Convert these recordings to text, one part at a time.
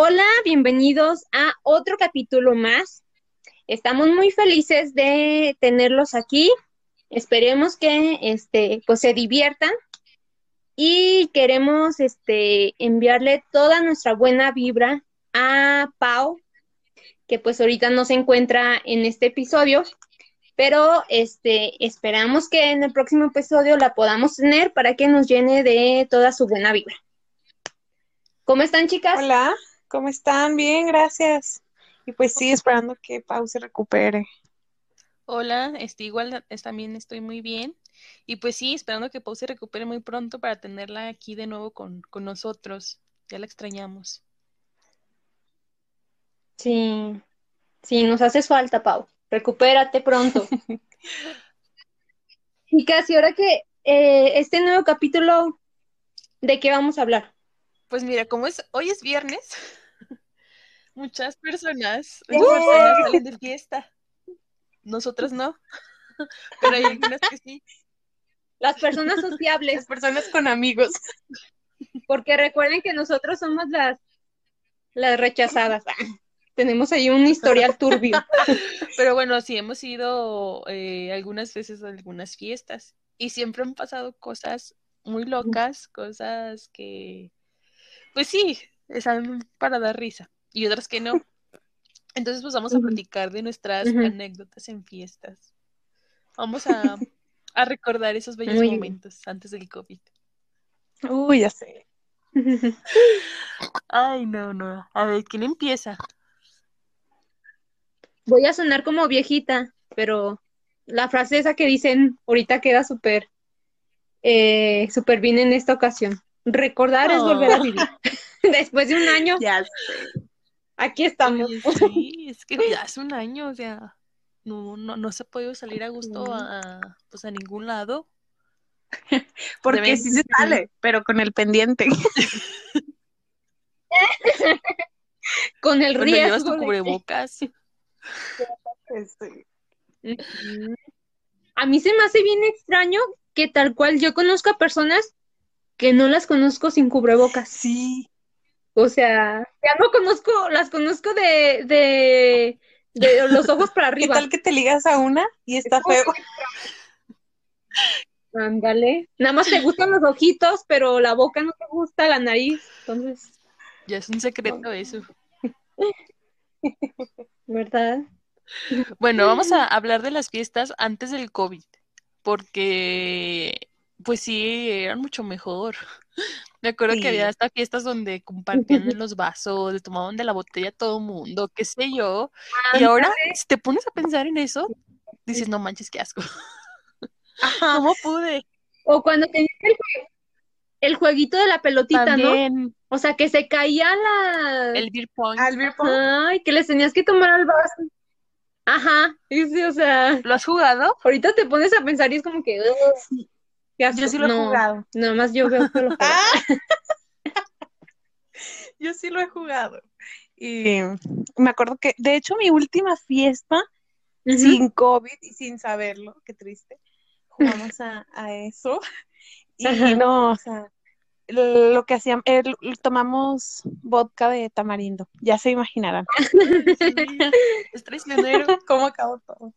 Hola, bienvenidos a otro capítulo más. Estamos muy felices de tenerlos aquí. Esperemos que este pues se diviertan y queremos este enviarle toda nuestra buena vibra a Pau, que pues ahorita no se encuentra en este episodio, pero este esperamos que en el próximo episodio la podamos tener para que nos llene de toda su buena vibra. ¿Cómo están, chicas? Hola, ¿cómo están? Bien, gracias. Y pues sí, esperando que Pau se recupere. Hola, este, igual también estoy muy bien. Y pues sí, esperando que Pau se recupere muy pronto para tenerla aquí de nuevo con, con nosotros. Ya la extrañamos. Sí, sí, nos haces falta, Pau. Recupérate pronto. y casi ahora que eh, este nuevo capítulo, ¿de qué vamos a hablar? Pues mira, como es, hoy es viernes, muchas personas, muchas personas salen de fiesta. Nosotras no, pero hay algunas que sí. Las personas sociables. Las personas con amigos. Porque recuerden que nosotros somos las, las rechazadas. Tenemos ahí un historial turbio. Pero bueno, sí hemos ido eh, algunas veces a algunas fiestas y siempre han pasado cosas muy locas, cosas que, pues sí, están para dar risa y otras que no. Entonces, pues vamos a platicar de nuestras anécdotas en fiestas. Vamos a, a recordar esos bellos momentos antes del COVID. Uy, ya sé. Ay, no, no. A ver, ¿quién empieza? Voy a sonar como viejita, pero la frase esa que dicen ahorita queda súper, eh, súper bien en esta ocasión. Recordar es volver a vivir. Después de un año. Ya sé. Aquí estamos. sí, es que ya hace un año, o sea, no, no, no se ha podido salir a gusto a, pues a ningún lado. Porque sí se sale, pero con el pendiente. con el Cuando riesgo. llevas tu cubrebocas. Este. A mí se me hace bien extraño que tal cual yo conozco a personas que no las conozco sin cubrebocas. Sí. O sea, ya no conozco, las conozco de, de, de los ojos para ¿Qué arriba. tal que te ligas a una y está feo? Ándale. Nada más te gustan los ojitos, pero la boca no te gusta, la nariz. Entonces, Ya es un secreto eso. ¿verdad? Bueno, vamos a hablar de las fiestas antes del COVID, porque pues sí, eran mucho mejor. Me acuerdo Sí. que había hasta fiestas donde compartían los vasos, le tomaban de la botella a todo mundo, qué sé yo. Y ahora, si te pones a pensar en eso, dices, no manches, qué asco. Ajá. ¿Cómo pude? O cuando tenías el, jue- el jueguito de la pelotita, ¿no? También O sea, que se caía la... el beer pong. Al beer pong. Ay, que les tenías que tomar al vaso. Ajá, sí, sí, o sea, ¿Lo has jugado? ahorita te pones a pensar y es como que... Yo sí lo he No, jugado. Nada más yo veo que lo. Ah. Yo sí lo he jugado. Y me acuerdo que, de hecho, mi última fiesta, sin COVID y sin saberlo, qué triste, jugamos a, a eso. Y Ajá. no, o sea, lo, que hacíamos, eh, tomamos vodka de tamarindo, ya se imaginarán Sí, es traicionero. cómo acabó todo.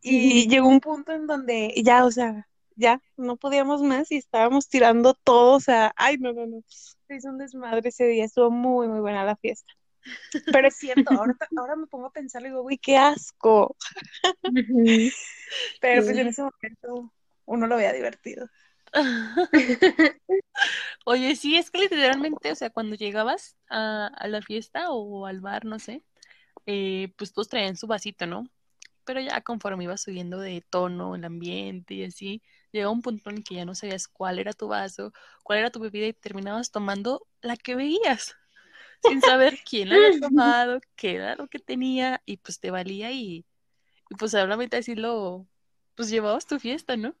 Y llegó un punto en donde ya, o sea, ya no podíamos más y estábamos tirando todo, o sea, ay, no, no, no. Se hizo un desmadre ese día, estuvo muy, muy buena la fiesta. Pero es cierto, ahora, ahora me pongo a pensar y digo, uy, qué asco. Pero pues en ese momento uno lo veía divertido. Oye, sí, es que literalmente, o sea, cuando llegabas a, a la fiesta o al bar, no sé, eh, pues todos traían su vasito, ¿no? Pero ya conforme iba subiendo de tono el ambiente y así, llegaba un punto en el que ya no sabías cuál era tu vaso, cuál era tu bebida y terminabas tomando la que veías, sin saber quién la había tomado, qué era lo que tenía y pues te valía y, y pues solamente así lo, pues llevabas tu fiesta, ¿no?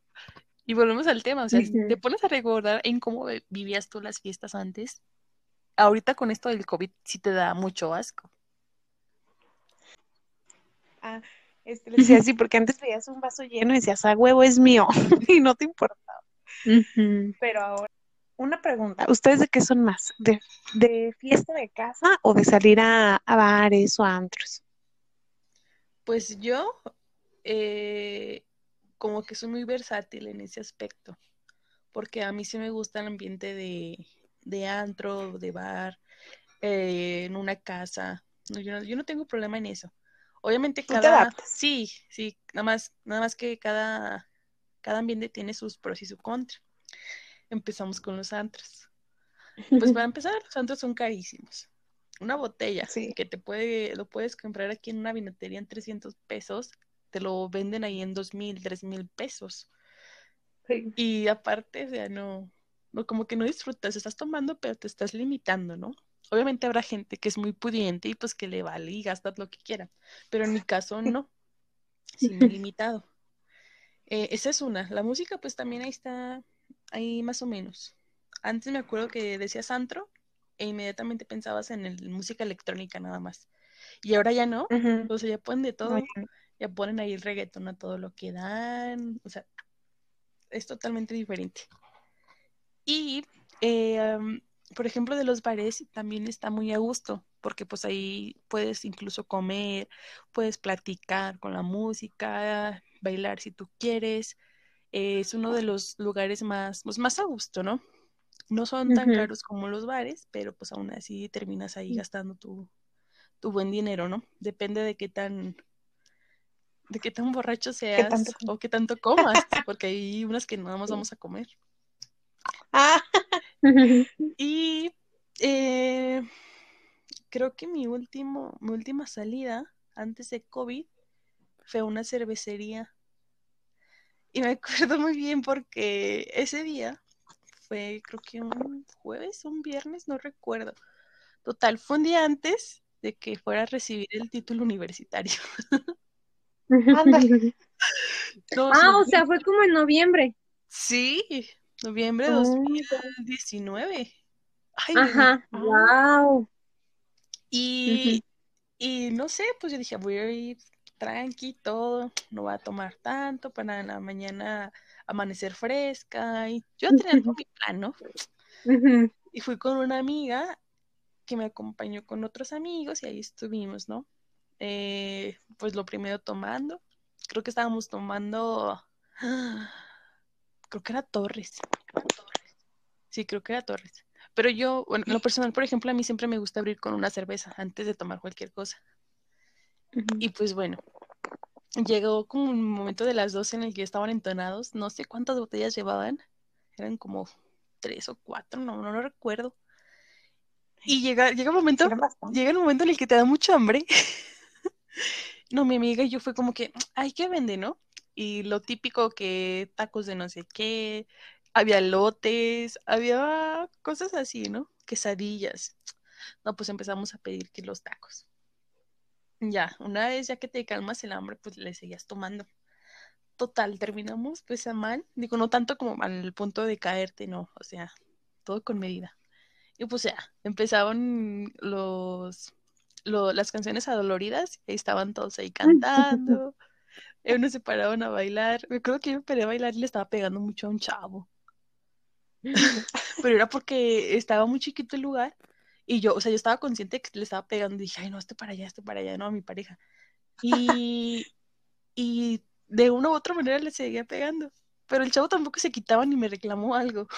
Y volvemos al tema, o sea, te pones a recordar en cómo vivías tú las fiestas antes, ahorita con esto del COVID sí te da mucho asco. Ah, este, le decía así, porque antes veías un vaso lleno y decías, ah, huevo, es mío, y no te importaba. Pero ahora, una pregunta. ¿Ustedes de qué son más? ¿De, de fiesta de casa o de salir a, a bares o a antros? Pues yo, eh, como que soy muy versátil en ese aspecto, porque a mí sí me gusta el ambiente de, de antro, de bar, eh, en una casa. No, yo, no, yo no tengo problema en eso. Obviamente ¿Tú te cada, adaptas? sí, sí, nada más, nada más que cada, cada ambiente tiene sus pros y sus contras. Empezamos con los antros. Pues para empezar, los antros son carísimos. Una botella Sí. que te puede, lo puedes comprar aquí en una vinatería en 300 pesos, te lo venden ahí en 2.000, 3.000 pesos. Sí. Y aparte, o sea, no, no, como que no disfrutas, estás tomando, pero te estás limitando, ¿no? Obviamente habrá gente que es muy pudiente y pues que le vale y gastas lo que quiera, pero en mi caso no, he limitado. Eh, esa es una. La música pues también ahí está, ahí más o menos. Antes me acuerdo que decías antro e inmediatamente pensabas en el, música electrónica nada más. Y ahora ya no, o sea, ya ponen de todo, ya ponen ahí el reggaetón a todo lo que dan, o sea, es totalmente diferente. Y, eh, am, por ejemplo, de los bares también está muy a gusto, porque pues ahí puedes incluso comer, puedes platicar con la música, bailar si tú quieres. Eh, es uno de los lugares más, pues, más a gusto, ¿no? No son tan Ujú. caros como los bares, pero pues aún así terminas ahí gastando tu, tu buen dinero, ¿no? Depende de qué tan, de qué tan borracho seas o qué tanto comas, porque hay unas que nada más vamos a comer. Ah, Y eh, creo que mi último, mi última salida antes de COVID fue a una cervecería. Y me acuerdo muy bien porque ese día fue, creo que un jueves, un viernes, no recuerdo. Total, fue un día antes de que fuera a recibir el título universitario. ándale. No, Ah, o sea, fue como en noviembre. sí, noviembre de Oh, 2019. Ay. Ajá, wow. Y, y no sé, pues yo dije, voy a ir tranqui, todo, no voy a tomar tanto para la mañana amanecer fresca. Y yo tenía todo mi plan, ¿no? Y fui con una amiga que me acompañó con otros amigos y ahí estuvimos, ¿no? Eh, pues lo primero tomando, creo que estábamos tomando, creo que era Torres. Sí, creo que era Torres. Pero yo, bueno, en lo personal, por ejemplo, a mí siempre me gusta abrir con una cerveza antes de tomar cualquier cosa. Y pues bueno, llegó como un momento de las 12 en el que estaban entonados. No sé cuántas botellas llevaban. Eran como tres o cuatro, no, no lo recuerdo. Y llega, llega un momento, llega el momento en el que te da mucha hambre. No, mi amiga y yo fue como que, ay, ¿qué vende, no? Y lo típico que tacos de no sé qué, había lotes, había cosas así, ¿no? Quesadillas. No, pues empezamos a pedir que los tacos. Ya, una vez ya que te calmas el hambre, pues le seguías tomando. Total, terminamos pues a mal. Digo, no tanto como al punto de caerte, no, o sea, todo con medida. Y pues ya, empezaban los, lo- las canciones adoloridas, y estaban todos ahí cantando, y unos se paraban a bailar. Me acuerdo que yo me paré a bailar y le estaba pegando mucho a un chavo, pero era porque estaba muy chiquito el lugar y yo, o sea, yo estaba consciente que le estaba pegando y dije, ay, no, este para allá, este para allá, no, a mi pareja. Y, y de una u otra manera le seguía pegando, pero el chavo tampoco se quitaba ni me reclamó algo.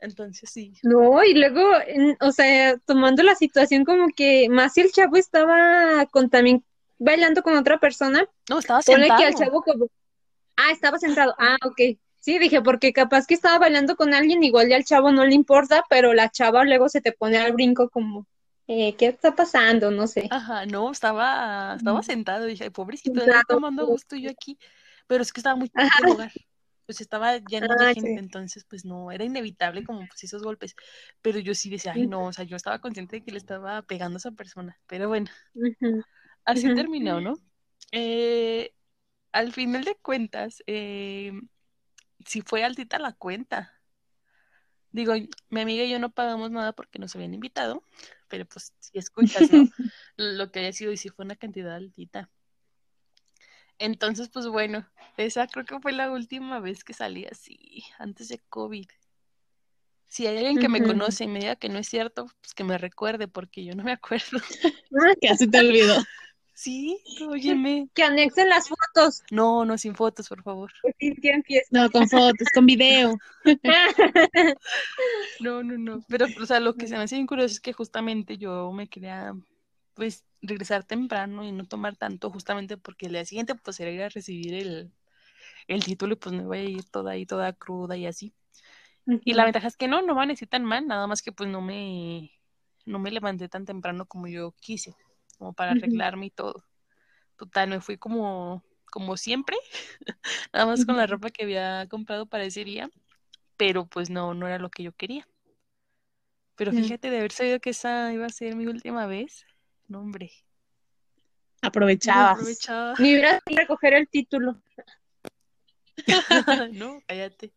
Entonces sí, No, y luego, en- o sea, tomando la situación como que más si el chavo estaba con también bailando con otra persona, no, estaba ponle que al sentado. chavo como, ah, estaba sentado, ah, ok. Sí, dije, porque capaz que estaba bailando con alguien, igual ya al chavo no le importa, pero la chava luego se te pone al brinco como, eh, ¿qué está pasando? No sé. Ajá, no, estaba, estaba Mm. sentado, dije, "Ay, pobrecito, Sentado. tomando gusto yo aquí, pero es que estaba muy el lugar, pues estaba lleno de Ah, gente, sí. entonces pues no, era inevitable como pues esos golpes, pero yo sí decía, ay no, o sea, yo estaba consciente de que le estaba pegando a esa persona, pero bueno, Ujú, así terminó, ¿no? Eh, al final de cuentas, eh, sí fue altita la cuenta, digo, mi amiga y yo no pagamos nada porque nos habían invitado, pero pues si escuchas, ¿no? Lo que haya sido y si fue una cantidad altita. Entonces, pues bueno, esa creo que fue la última vez que salí así, antes de COVID. Si hay alguien que me conoce y me diga que no es cierto, pues que me recuerde, porque yo no me acuerdo. Que así te olvidó. Sí, óyeme. Que anexen las fotos. No, no, sin fotos, por favor. Pues sí. No, con fotos, con video. No, no, no. Pero, o sea, lo que se me hace bien curioso es que justamente yo me quería, pues, regresar temprano y no tomar tanto, justamente porque el día siguiente, pues, era ir a recibir el, el título y pues me voy a ir toda ahí, toda cruda y así. Y la ventaja es que no, no amanecí tan mal, nada más que pues no me, no me levanté tan temprano como yo quise, como para arreglarme y todo. Total, me fui como, como siempre, nada más con la ropa que había comprado para ese día, pero pues no, no era lo que yo quería. Pero Ya. fíjate, de haber sabido que esa iba a ser mi última vez, no hombre, no Aprovechabas. aprovechaba. Ni hubieras recoger el título. no, cállate.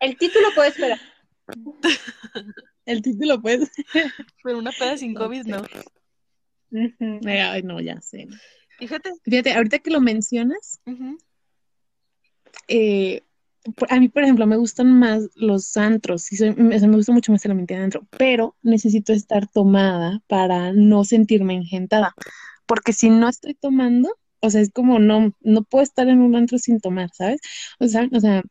El título puede esperar. El título, pues. Pero una peda sin No Ujú. Ay, no, ya sé. Fíjate. Fíjate, ahorita que lo mencionas, eh, a mí, por ejemplo, me gustan más los antros, y soy- me, gusta mucho más el ambiente de antro, pero necesito estar tomada para no sentirme engentada, porque si no estoy tomando, o sea, es como no, no puedo estar en un antro sin tomar, ¿sabes? O sea, o sea,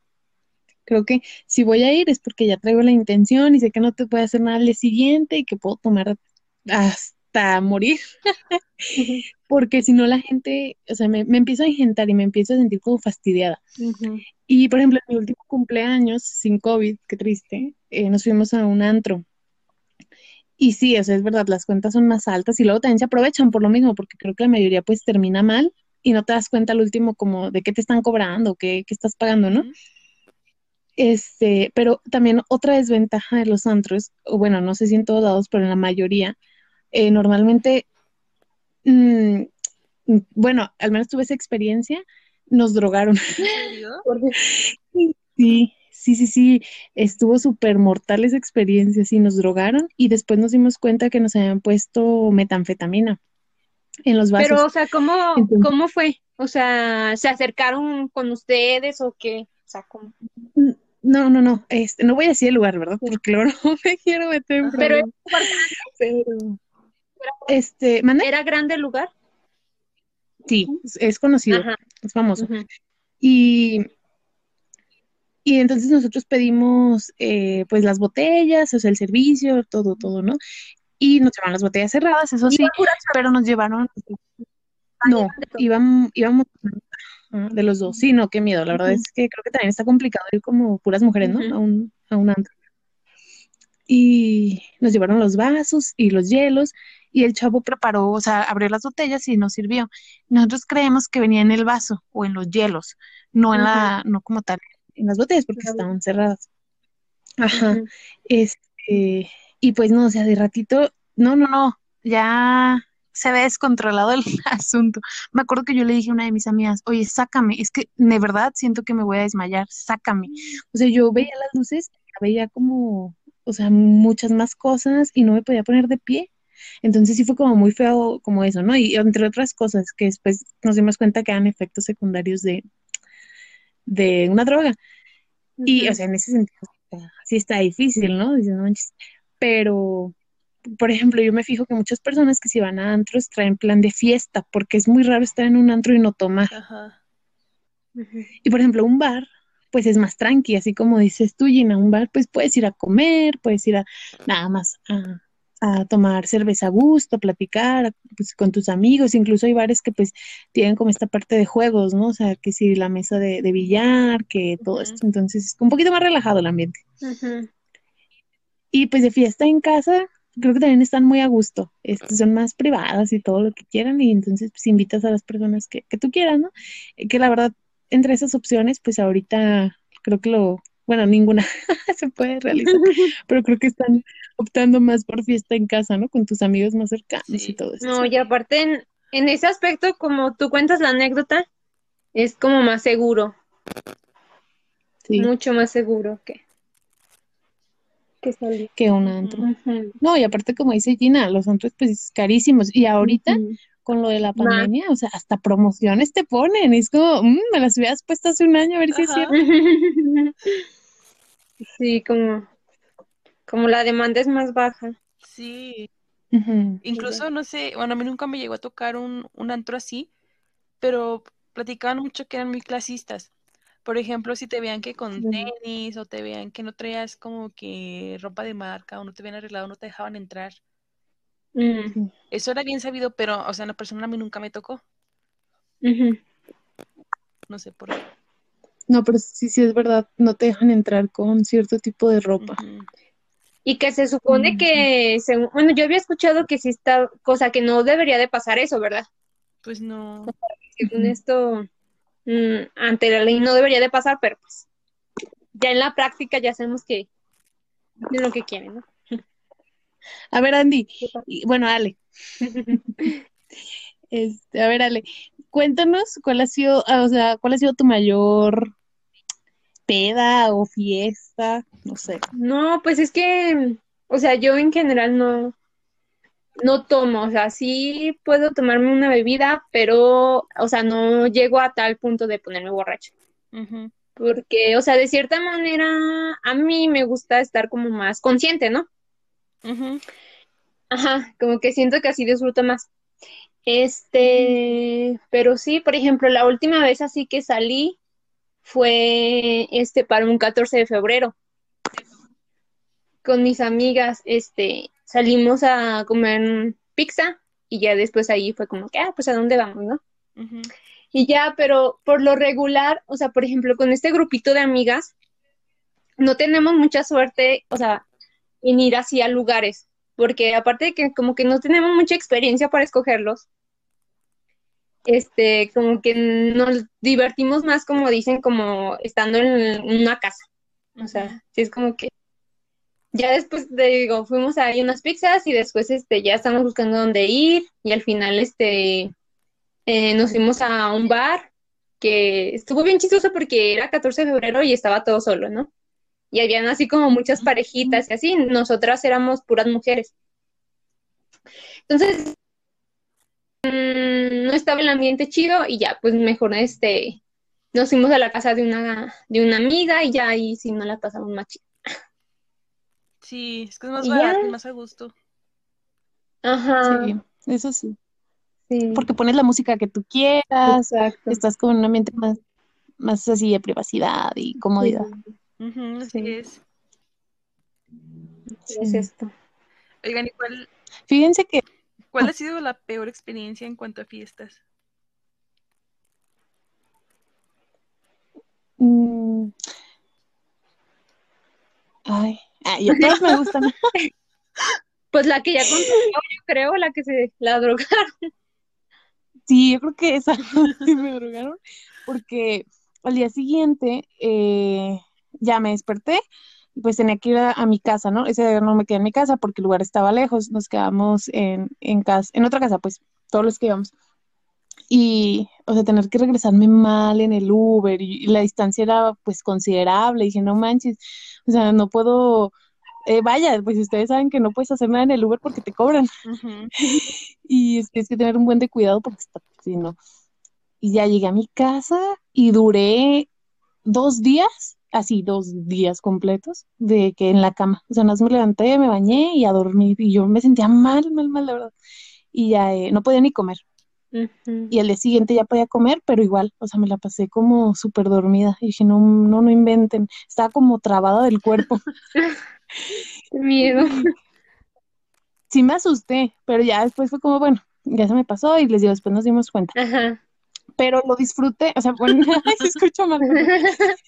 creo que si voy a ir es porque ya traigo la intención y sé que no te puede hacer nada al día siguiente y que puedo tomar hasta morir. Porque si no la gente, o sea, me, me empiezo a engentar y me empiezo a sentir como fastidiada. Ujú. Y por ejemplo, en mi último cumpleaños, sin COVID, qué triste, eh, nos fuimos a un antro. Y sí, o sea, es verdad, las cuentas son más altas y luego también se aprovechan por lo mismo, porque creo que la mayoría pues termina mal y no te das cuenta al último como de qué te están cobrando, qué, qué estás pagando, ¿no? Este, pero también otra desventaja de los antros, o bueno, no sé si en todos lados, pero en la mayoría, eh, normalmente, mm, bueno, al menos tuve esa experiencia, nos drogaron. Sí, sí, sí, sí, estuvo súper mortal esa experiencia, sí, nos drogaron y después nos dimos cuenta que nos habían puesto metanfetamina en los vasos. Pero, o sea, ¿cómo, Entonces- cómo fue? O sea, ¿se acercaron con ustedes o qué? O sea, ¿cómo? No, no, no, este, no voy a decir el lugar, ¿verdad? Porque luego no me quiero meter en. Pero. Pero, este. ¿era grande el lugar? Sí, es, es conocido, Ajá. es famoso. Y, y entonces nosotros pedimos eh, pues las botellas, o sea, el servicio, todo, todo, ¿no? Y nos llevaron las botellas cerradas, eso sí, pero nos llevaron, no, íbamos, íbamos ah, de los dos, sí, no, qué miedo, la verdad es que creo que también está complicado ir como puras mujeres, ¿no? A un, a un antro. Y nos llevaron los vasos y los hielos, y el chavo preparó, o sea, abrió las botellas y nos sirvió. Nosotros creemos que venía en el vaso o en los hielos, no en la, no como tal, en las botellas porque estaban cerradas. Ajá. Ujú. Este, y pues no, o sea, de ratito, no, no, no, ya se ve descontrolado el asunto. Me acuerdo que yo le dije a una de mis amigas, oye, sácame, es que de verdad siento que me voy a desmayar, sácame. O sea, yo veía las luces, veía como, o sea, muchas más cosas y no me podía poner de pie. Entonces sí fue como muy feo como eso, ¿no? Y entre otras cosas que después nos dimos cuenta que eran efectos secundarios de, de una droga. Y, o sea, en ese sentido, sí está difícil, ¿no? Pero, por ejemplo, yo me fijo que muchas personas que si van a antros traen plan de fiesta, porque es muy raro estar en un antro y no tomar. Y, por ejemplo, un bar, pues es más tranqui, así como dices tú, Gina, un bar, pues puedes ir a comer, puedes ir a nada más a, a tomar cerveza a gusto, a platicar pues, con tus amigos, incluso hay bares que pues tienen como esta parte de juegos, ¿no? O sea, que si la mesa de, de billar, que todo esto, entonces es un poquito más relajado el ambiente. Y pues de fiesta en casa, creo que también están muy a gusto, este, son más privadas y todo lo que quieran, y entonces pues invitas a las personas que, que tú quieras, ¿no? Eh, Que la verdad, entre esas opciones, pues ahorita creo que lo, bueno, ninguna se puede realizar, pero creo que están optando más por fiesta en casa, ¿no? Con tus amigos más cercanos Sí. y todo eso. No, y aparte en, en ese aspecto, como tú cuentas la anécdota, es como más seguro, Sí, mucho más seguro que, que salir. que un antro. No, y aparte, como dice Gina, los antros pues carísimos, y ahorita. Con lo de la pandemia, o sea, hasta promociones te ponen, y es como, "Mm, me las hubieras puesto hace un año a ver si es Ajá. cierto. Sí, como, como la demanda es más baja. Sí, incluso no sé, bueno, a mí nunca me llegó a tocar un, un antro así, pero platicaban mucho que eran muy clasistas. Por ejemplo, si te veían que con tenis o te veían que no traías como que ropa de marca o no te habían arreglado, no te dejaban entrar. Mm, Eso era bien sabido, pero, o sea, en la persona a mí nunca me tocó. No sé por qué. No, pero sí, sí es verdad, no te dejan entrar con cierto tipo de ropa. Y que se supone que, según- bueno, yo había escuchado que sí está, cosa que no debería de pasar eso, ¿verdad? Pues no. Según esto, mm, ante la ley no debería de pasar, pero pues ya en la práctica ya sabemos que hacen lo que quieren, ¿no? A ver, Andy, y, bueno, Ale, este, a ver, Ale, cuéntanos cuál ha sido, ah, o sea, cuál ha sido tu mayor peda o fiesta, no sé. No, pues es que, o sea, yo en general no, no tomo, o sea, sí puedo tomarme una bebida, pero, o sea, no llego a tal punto de ponerme borracho. Porque, o sea, de cierta manera, a mí me gusta estar como más consciente, ¿no? Ajá, como que siento que así disfruto más. Este, pero sí, por ejemplo, la última vez así que salí fue este para un 14 de febrero con mis amigas, este, salimos a comer pizza y ya después ahí fue como que, ah, pues a dónde vamos, ¿no? Y ya, pero por lo regular, o sea, por ejemplo, con este grupito de amigas, no tenemos mucha suerte, o sea, en ir así a lugares, porque aparte de que como que no tenemos mucha experiencia para escogerlos, este, como que nos divertimos más, como dicen, como estando en una casa. O sea, sí es como que ya después te digo, fuimos ahí unas pizzas y después este ya estamos buscando dónde ir y al final este eh, nos fuimos a un bar que estuvo bien chistoso porque era 14 de febrero y estaba todo solo, ¿no? Y habían así como muchas parejitas y así, nosotras éramos puras mujeres. Entonces, mm, no estaba el ambiente chido y ya, pues mejor este, nos fuimos a la casa de una, de una amiga y ya ahí sí no la pasamos más chido. Sí, es que es más ya. barato y más a gusto. Ajá, Sí, eso sí, sí, porque pones la música que tú quieras, exacto. estás con un ambiente más, más así de privacidad y comodidad. Así Sí. es. Sí, es esto. Oigan, ¿y cuál, Fíjense que cuál Ah. ha sido la peor experiencia en cuanto a fiestas? mm, ay, ay, yo todas me gustan. Pues la que ya contó, yo creo, la que se la drogaron. Sí, yo creo que esa sí me drogaron, porque al día siguiente eh, ya me desperté y pues tenía que ir a, a mi casa, ¿no? Ese día no me quedé en mi casa porque el lugar estaba lejos, nos quedamos en, en casa, en otra casa, pues todos los que íbamos. Y, o sea, tener que regresarme mal en el Uber y, y la distancia era pues considerable. dije, no manches, o sea, no puedo, eh, vaya, pues ustedes saben que no puedes hacer nada en el Uber porque te cobran. Ujú. Y es- tienes que tener un buen de cuidado porque está, si no. Y ya llegué a mi casa y duré dos días, así dos días completos, de que en la cama. O sea, nada más me levanté, me bañé y a dormir. Y yo me sentía mal, mal, mal, la verdad. Y ya eh, no podía ni comer. Y al día siguiente ya podía comer, pero igual, o sea, me la pasé como súper dormida. Y dije, no, no, no inventen. Estaba como trabada del cuerpo. Qué miedo. Sí me asusté, pero ya después fue como, bueno, ya se me pasó y les digo, después nos dimos cuenta. Ajá. Pero lo disfruté, o sea, bueno, se escucha mal,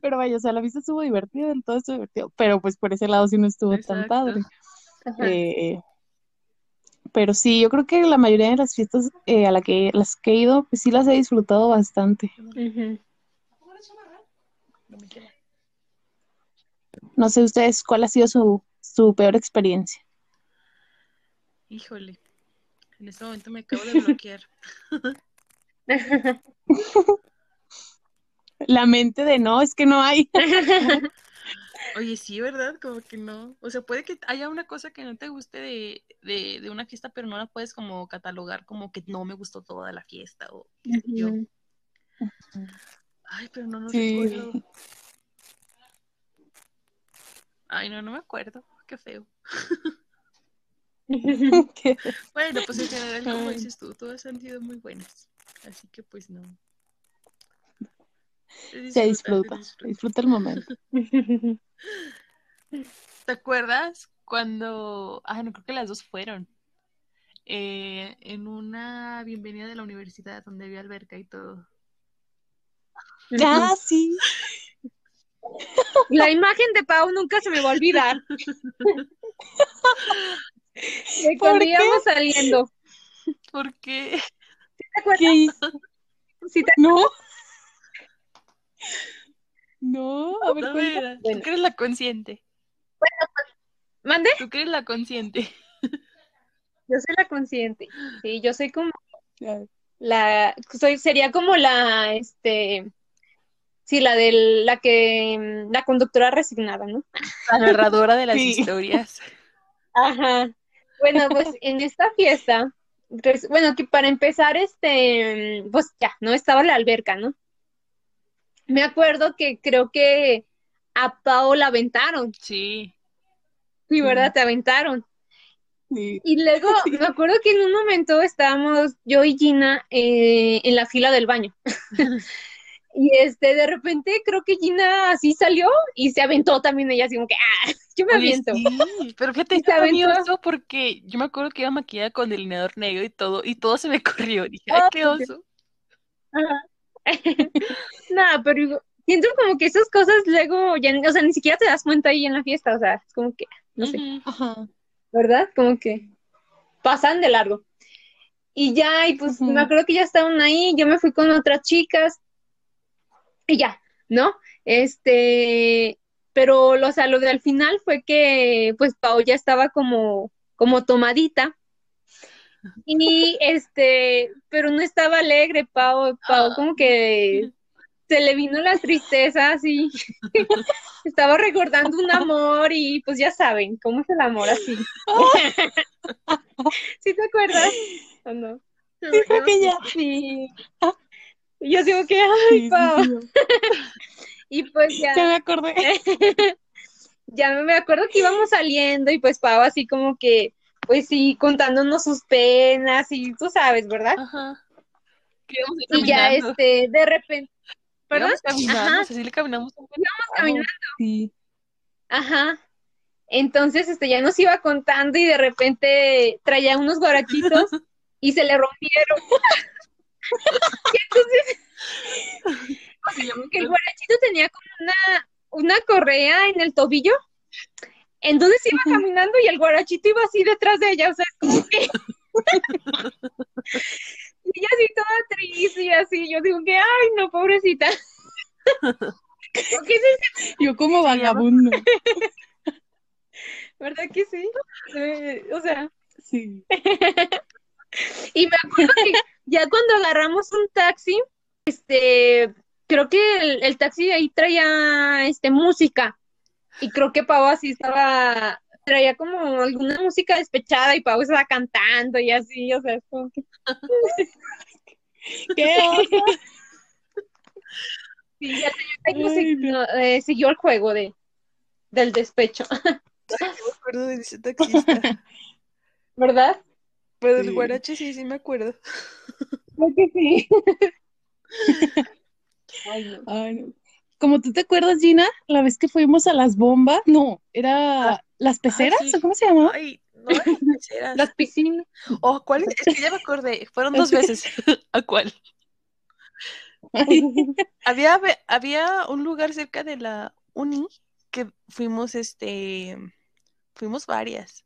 pero vaya, o sea, la vista estuvo divertida, del todo estuvo divertido, pero pues por ese lado sí no estuvo tan padre. Eh, pero sí, yo creo que la mayoría de las fiestas eh, a la que, las que he ido, pues sí las he disfrutado bastante. No sé ustedes cuál ha sido su, su peor experiencia. Híjole, en este momento me acabo de bloquear. La mente de no, es que no hay. Oye, sí, ¿verdad? Como que no. O sea, puede que haya una cosa que no te guste de, de, de una fiesta, pero no la puedes como catalogar como que no me gustó toda la fiesta o yo. Ay, pero no, no Sí. recuerdo. Ay, no, no me acuerdo. Qué feo. Bueno, pues en general, como dices tú, todas han sido muy buenas. Así que pues no. Se disfruta, disfruta. disfruta el momento. ¿Te acuerdas cuando, ah, no creo que las dos fueron, Eh, en una bienvenida de la universidad donde había alberca y todo? Ah, sí. La imagen de Pau nunca se me va a olvidar. De ¿Por cuando qué? íbamos saliendo. Porque ¿Te acuerdas? ¿Qué? Sí, te- ¿No? No, a ver, a cuenta. ver, Bueno. tú que eres la consciente, ¿Mande? tú eres la consciente. Yo soy la consciente. Sí, yo soy como la, soy, sería como la, este, sí, la del, la que, la conductora resignada, ¿no? La narradora de las Sí. historias. Ajá. Bueno, pues en esta fiesta, res- bueno, que para empezar, este, pues ya, ¿no? Estaba la alberca, ¿no? Me acuerdo que creo que a Pao la aventaron, Sí. sí, ¿verdad? Te aventaron. Sí. Y luego me acuerdo que en un momento estábamos yo y Gina eh, en la fila del baño. Y este, de repente creo que Gina así salió y se aventó también ella así como que, ah, yo me Oye, aviento. sí, pero fíjate, se aventó. porque yo me acuerdo que iba maquillada con delineador negro y todo, y todo se me corrió. Dije, ay, Ah, qué oso. Nada, pero digo, siento como que esas cosas luego ya, o sea, ni siquiera te das cuenta ahí en la fiesta, o sea, es como que, no sé. Ajá. ¿verdad? Como que pasan de largo. Y ya, y pues me acuerdo que ya estaban ahí, yo me fui con otras chicas y ya, ¿no? Este, pero lo, o sea, lo de al final fue que pues Pau ya estaba como, como tomadita. Y este, pero no estaba alegre, Pau, Pau como que se le vino la tristeza así. Estaba recordando un amor y pues ya saben cómo es el amor así. ¿Sí te acuerdas? ¿O no? Sí, creo que ya. Sí. Y yo digo que, ay, Sí, sí, Pau. sí. Y pues Ya ya, me acordé. ya me acuerdo que íbamos saliendo y pues Pau así como que, pues sí, contándonos sus penas y tú sabes, ¿verdad? Ajá. Y ya este, de repente, ¿perdón? Caminando, Ajá. o sea, sí le caminamos caminando. Sí. Ajá. Entonces, este, ya nos iba contando y de repente traía unos guarachitos y se le rompieron. Y entonces, o sea, el guarachito tenía como una, una correa en el tobillo. Entonces iba caminando y el guarachito iba así detrás de ella, o sea, como que... Y ella así toda triste y así, yo digo que, ay, no, pobrecita. Porque es Yo como vagabundo. ¿Verdad que sí? Eh, o sea, Sí. y me acuerdo que ya cuando agarramos un taxi, este, creo que el, el taxi ahí traía, este, música, y creo que Pau así estaba, traía como alguna música despechada y Pau estaba cantando y así, o sea, es como que, ¿Qué sí, ya tenía- Ay, no. no, eh, siguió el juego de, del despecho, Yo me acuerdo de ese taxista. ¿verdad? Pero Sí. guarache sí, sí me acuerdo. Creo que sí. Ay, no. Ay, no. Como tú te acuerdas, Gina, la vez que fuimos a las bombas, no, era las peceras, sí. ¿o cómo se llamaba? Ay, no eran peceras. Las piscinas. Oh, ¿cuál? Es que ya me acordé. Fueron dos veces. ¿A cuál? Había, había un lugar cerca de la uni que fuimos, este, fuimos varias.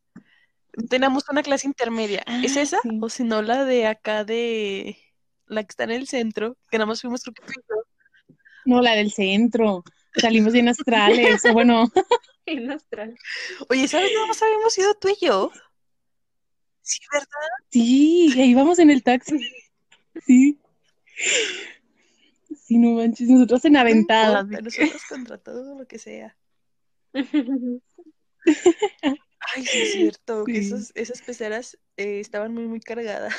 Teníamos una clase intermedia. ¿Es Ah, esa? sí. O si no, la de acá de la que está en el centro, que nada más fuimos creo que. No, la del centro. Salimos bien astrales, o bueno, En astral. Oye, ¿sabes? Nada más habíamos ido tú y yo. Sí, ¿verdad? sí, y ahí vamos en el taxi. Sí. Sí, no manches, nosotros en aventada. nosotros contra todo lo que sea. Ay, sí es cierto, que esos- esas peceras eh, estaban muy, muy cargadas.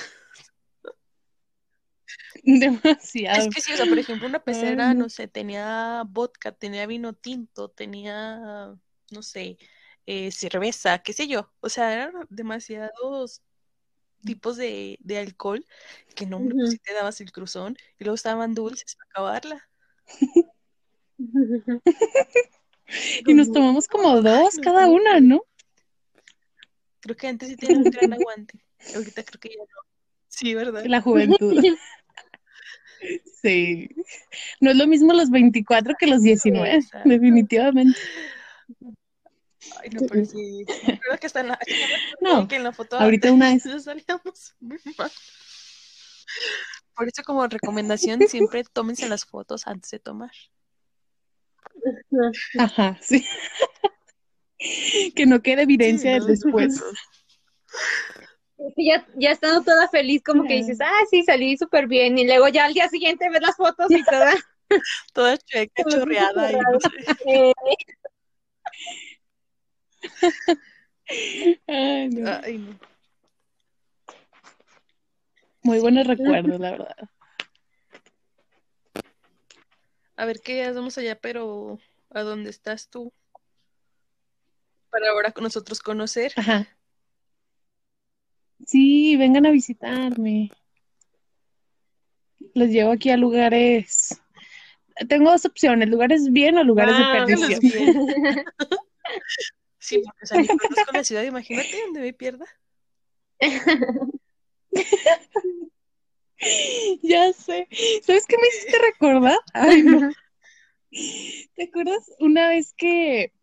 Demasiado. Es que sí, o sea, por ejemplo, una pecera, no. sé, tenía vodka, tenía vino tinto, tenía no sé, eh, cerveza, qué sé yo. O sea, eran demasiados tipos de, de alcohol que no hombre, pues, sí te dabas el cruzón y luego estaban dulces para acabarla. Y nos tomamos como dos cada una, ¿no? Creo que antes sí tenía un gran aguante. Ahorita creo que ya no. Sí, ¿verdad? La juventud. Sí. No es lo mismo los 24 que los 19, Exacto. definitivamente. Ay, no, pero sí. Creo que está en la, No, que en la foto ahorita una nos salíamos muy mal. Por eso, como recomendación, siempre tómense las fotos antes de tomar. Ajá, sí. Que no quede evidencia Sí, del ¿no? después. Y ya, ya estando toda feliz, como que dices, ah, sí, salí súper bien. Y luego ya al día siguiente ves las fotos y toda. Toda chueca, chorreada. y no sé. Ay, no. Ay, no. Muy buenos recuerdos, la verdad. A ver qué hacemos allá, pero ¿a dónde estás tú? Para ahora con nosotros conocer. Ajá. Sí, vengan a visitarme. Los llevo aquí a lugares. Tengo dos opciones, lugares bien o lugares Ah, de Háganlos perdición. Sí, porque o sea, ni conozco la ciudad, imagínate donde me pierda. Ya sé. ¿Sabes qué me hiciste recordar? Ay, no. ¿Te acuerdas una vez que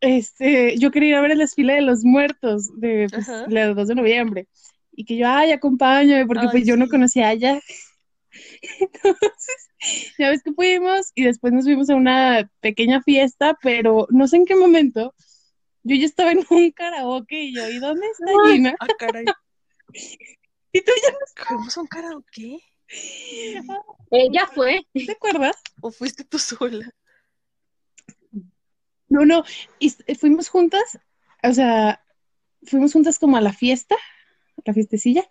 este, yo quería ir a ver el desfile de los muertos de pues, la 2 de noviembre? Y que yo, ay, acompáñame, porque Ay, pues yo no conocía allá. Entonces, ya ves que fuimos y después nos fuimos a una pequeña fiesta, pero no sé en qué momento. Yo ya estaba en un karaoke y yo, ¿y dónde está Ay. Gina? Ah, caray. Y tú ya ¿Fuimos a un karaoke? ya fue. te acuerdas. ¿O fuiste tú sola? No, no, y s- fuimos juntas, o sea, fuimos juntas como a la fiesta, la fiestecilla,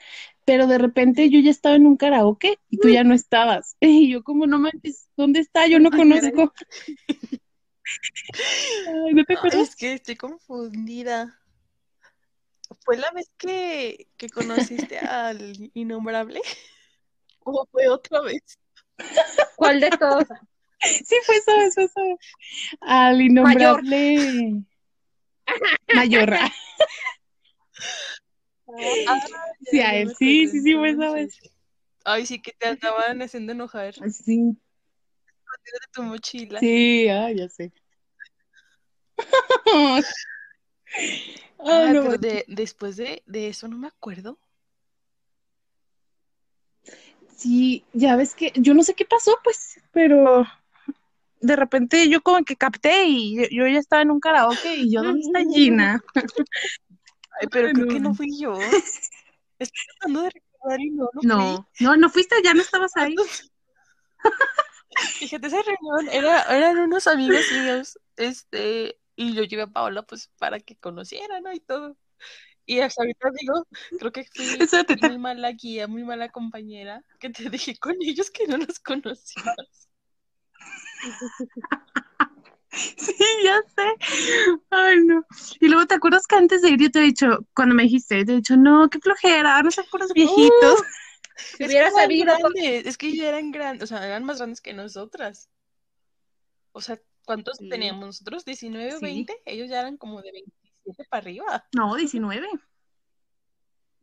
pero de repente yo ya estaba en un karaoke y tú ya no estabas. Y yo como, no manches, ¿dónde está? Yo no Ay, conozco. Ay, ¿no te acuerdas? es que estoy confundida. ¿Fue la vez que, que conociste al innombrable? ¿O fue otra vez? ¿Cuál de todos? Sí, fue esa vez, fue esa vez. Al innombrable Mayorra. Ah, Sí, a él, sí, sí, sí, fue esa entonces. Ay, sí, que te andaban haciendo enojar Sí, de tu mochila. sí, ay, ya sé. Ay, Ay, no, pero de, después de, de eso no me acuerdo. Sí, ya ves que yo no sé qué pasó, pues, pero de repente yo como que capté y yo, yo ya estaba en un karaoke y yo, ¿dónde está Gina? Ay, pero Ay, creo no. que no fui yo. Estoy tratando de recordar y no, no fui. No, no, no fuiste, ya no estabas ahí. Fíjate, esa reunión era, eran unos amigos míos, este, y yo llevé a Paola pues para que conociera, ¿no? Y todo. Y hasta ahorita digo, creo que fui muy mala guía, muy mala compañera, que te dije con ellos que no los conocías. Sí, ya sé. Ay, no. Y luego te acuerdas que antes de ir yo te he dicho, cuando me dijiste, te he dicho, no, qué flojera, no sé por los viejitos. Si hubiera Es sabido. grandes, es que ya eran grandes, o sea, eran más grandes que nosotras. O sea, ¿cuántos Sí. teníamos nosotros? ¿19 o Sí. 20? Ellos ya eran como de 27 para arriba. No, 19.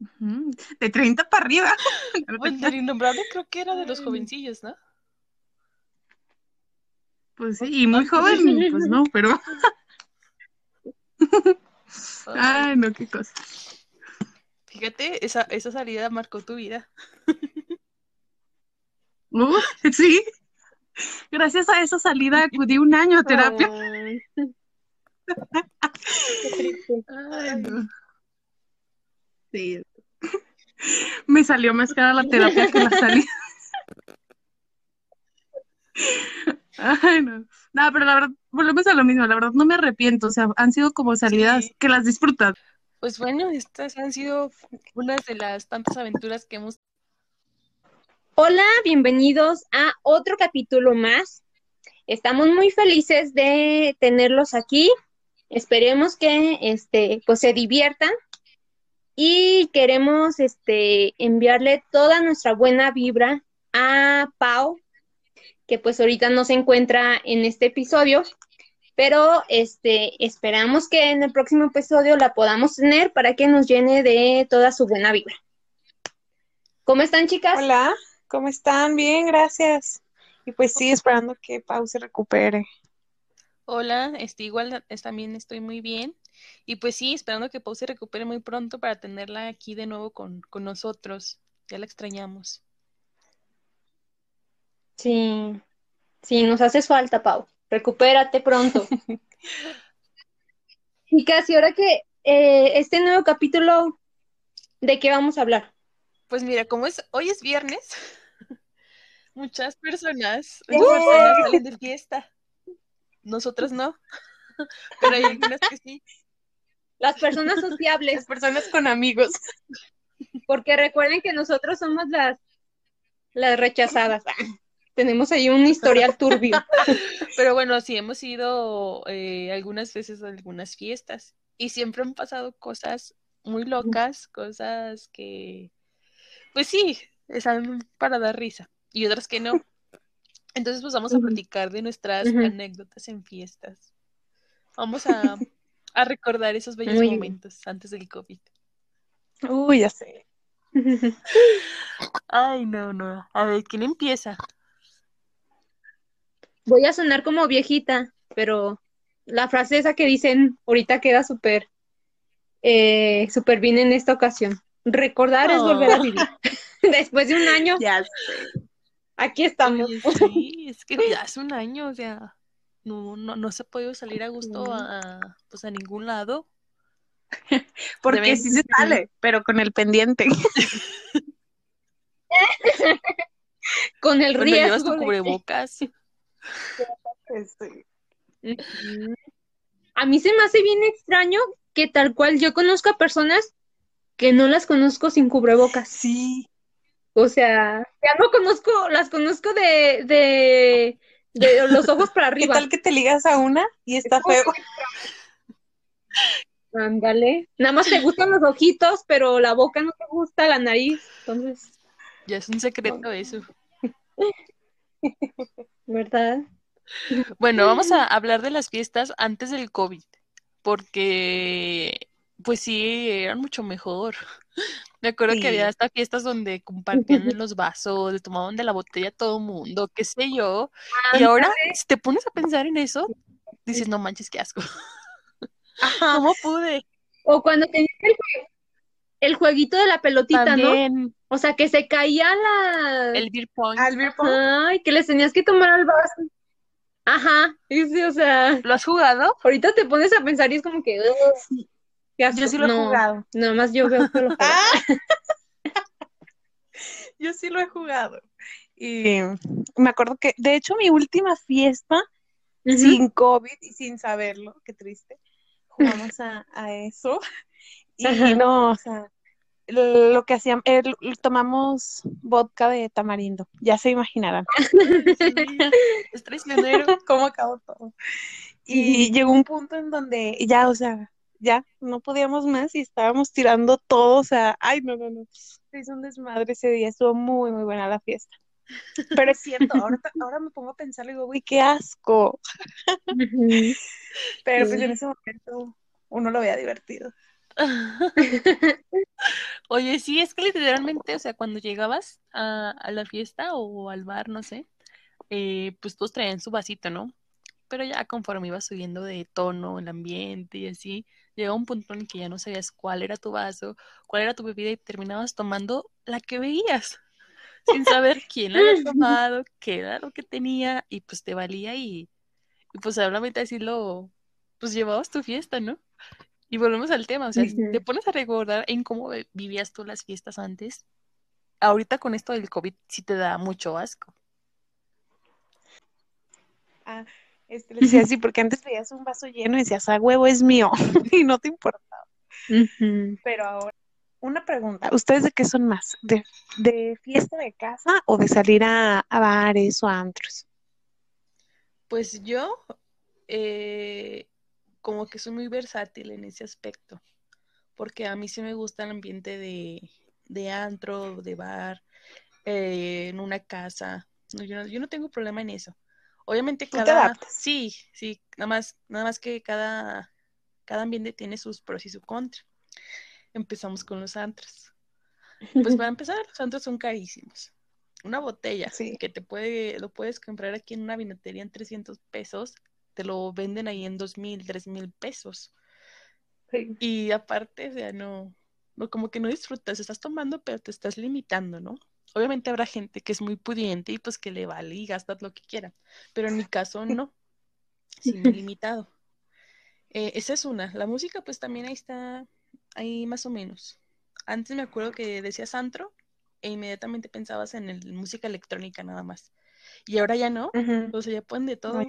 Ujú, De 30 para arriba. El innombrable creo que era de los jovencillos, ¿no? Pues sí, y muy joven, pues no, pero. Ay, no, qué cosa. Fíjate, esa, esa salida marcó tu vida. Uh, sí. Gracias a esa salida acudí un año a terapia. Ay. Ay, no. Sí. Me salió más cara la terapia que la salida. Ay, no. No, pero la verdad, volvemos a lo mismo. La verdad, no me arrepiento. O sea, han sido como salidas Sí. que las disfrutas. Pues bueno, estas han sido unas de las tantas aventuras que hemos Hola, bienvenidos a otro capítulo más. Estamos muy felices de tenerlos aquí. Esperemos que este, pues se diviertan y queremos este, enviarle toda nuestra buena vibra a Pau, que pues ahorita no se encuentra en este episodio, pero este, esperamos que en el próximo episodio la podamos tener para que nos llene de toda su buena vibra. ¿Cómo están, chicas? Hola, ¿cómo están? Bien, gracias. Y pues sí, esperando que Pau se recupere. Hola, este, igual también estoy muy bien. Y pues sí, esperando que Pau se recupere muy pronto para tenerla aquí de nuevo con, con nosotros. Ya la extrañamos. Sí, sí, nos haces falta, Pau. Recupérate pronto. y casi ahora que eh, este nuevo capítulo, ¿de qué vamos a hablar? Pues mira, como es, hoy es viernes, muchas personas, muchas personas salen de fiesta. Nosotras no, pero hay algunas que sí. Las personas sociables. Las personas con amigos. Porque recuerden que nosotros somos las, las rechazadas. Tenemos ahí un historial turbio. Pero bueno, sí hemos ido eh, algunas veces a algunas fiestas y siempre han pasado cosas muy locas, cosas que, pues sí, están para dar risa y otras que no. Entonces, pues vamos a platicar de nuestras anécdotas en fiestas. Vamos a, a recordar esos bellos momentos antes del COVID. Uy, ya sé. Ay, no, no. A ver, ¿quién empieza? Voy a sonar como viejita, pero la frase esa que dicen ahorita queda súper eh, súper bien en esta ocasión. Recordar es volver a vivir. Después de un año. Ya sé. Aquí estamos. sí, es que ya es un año, o sea, no, no, no se ha podido salir a gusto a, pues a ningún lado. Porque sí se sale, pero con el pendiente. con el Cuando riesgo. llevas tu de- cubrebocas. Este, Ujú. A mí se me hace bien extraño que tal cual yo conozco a personas que no las conozco sin cubrebocas. Sí. O sea, ya no conozco, las conozco de, de, de los ojos para ¿Qué arriba. tal que te ligas a una y está feo? Ándale. Nada más te gustan los ojitos, pero la boca no te gusta, la nariz. Entonces, Ya es un secreto eso. ¿verdad? Bueno, vamos a hablar de las fiestas antes del COVID, porque pues sí, eran mucho mejor. Me acuerdo Sí. que había hasta fiestas donde compartían en los vasos, le tomaban de la botella a todo mundo, qué sé yo. Y ahora, si te pones a pensar en eso, dices, no manches, qué asco. Ajá. ¿Cómo pude? O cuando tenías el jueguito de la pelotita, ¿no? O sea, que se caía la... el beer pong. Al beer pong. Ay, que les tenías que tomar al vaso. Ajá, y sí, o sea, ¿Lo has jugado? ahorita te pones a pensar y es como que... asco. Yo sí lo he No, jugado. Nada más yo veo que lo. Ah. Yo sí lo he jugado. Y me acuerdo que, de hecho, mi última fiesta, sin COVID y sin saberlo, qué triste, jugamos a, a eso. Y Ajá. no, o sea, lo que hacíamos, eh, tomamos vodka de tamarindo, ya se imaginarán Sí, es traicionero. cómo acabó todo. Y llegó un punto en donde ya, o sea, ya no podíamos más y estábamos tirando todo, o sea, ay, no, no, no. Se hizo un desmadre ese día, estuvo muy, muy buena la fiesta. Pero es cierto, ahora, ahora me pongo a pensar y digo, uy, qué asco. Pero Sí. pues en ese momento uno lo veía divertido. Oye, sí, es que literalmente, o sea, cuando llegabas a, la fiesta o al bar, no sé, eh, pues todos traían su vasito, ¿no? Pero ya conforme ibas subiendo de tono el ambiente y así, llegaba un punto en el que ya no sabías cuál era tu vaso, cuál era tu bebida y terminabas tomando la que veías, sin saber quién la había tomado, qué era lo que tenía y pues te valía y, y pues solamente así lo, pues llevabas tu fiesta, ¿no? Y volvemos al tema, o sea, si te pones a recordar en cómo vi- vivías tú las fiestas antes, ahorita con esto del COVID sí te da mucho asco. Ah, este, le decía así, porque antes veías un vaso lleno y decías, ah, huevo, es mío, y no te importaba. Pero ahora, una pregunta, ¿ustedes de qué son más? ¿De, de fiesta de casa o de salir a, a bares o a antros? Pues yo, eh, como que soy muy versátil en ese aspecto, porque a mí sí me gusta el ambiente de, de antro, de bar, eh, en una casa. yo, no, yo no tengo problema en eso. Obviamente cada... Sí, sí, nada más, nada más que cada, cada ambiente tiene sus pros y sus contras. Empezamos con los antros. Pues para empezar, los antros son carísimos. Una botella que te puede, lo puedes comprar aquí en una vinatería en 300 pesos, te lo venden ahí en 2.000, 3.000 pesos. Y aparte, o sea, no, no, como que no disfrutas, estás tomando, pero te estás limitando, ¿no? Obviamente habrá gente que es muy pudiente y pues que le vale y gastas lo que quiera, pero en mi caso no, sin limitado. Eh, esa es una. La música pues también ahí está, ahí más o menos. Antes me acuerdo que decías antro e inmediatamente pensabas en el, música electrónica nada más. Y ahora ya no, o sea, ya ponen de todo,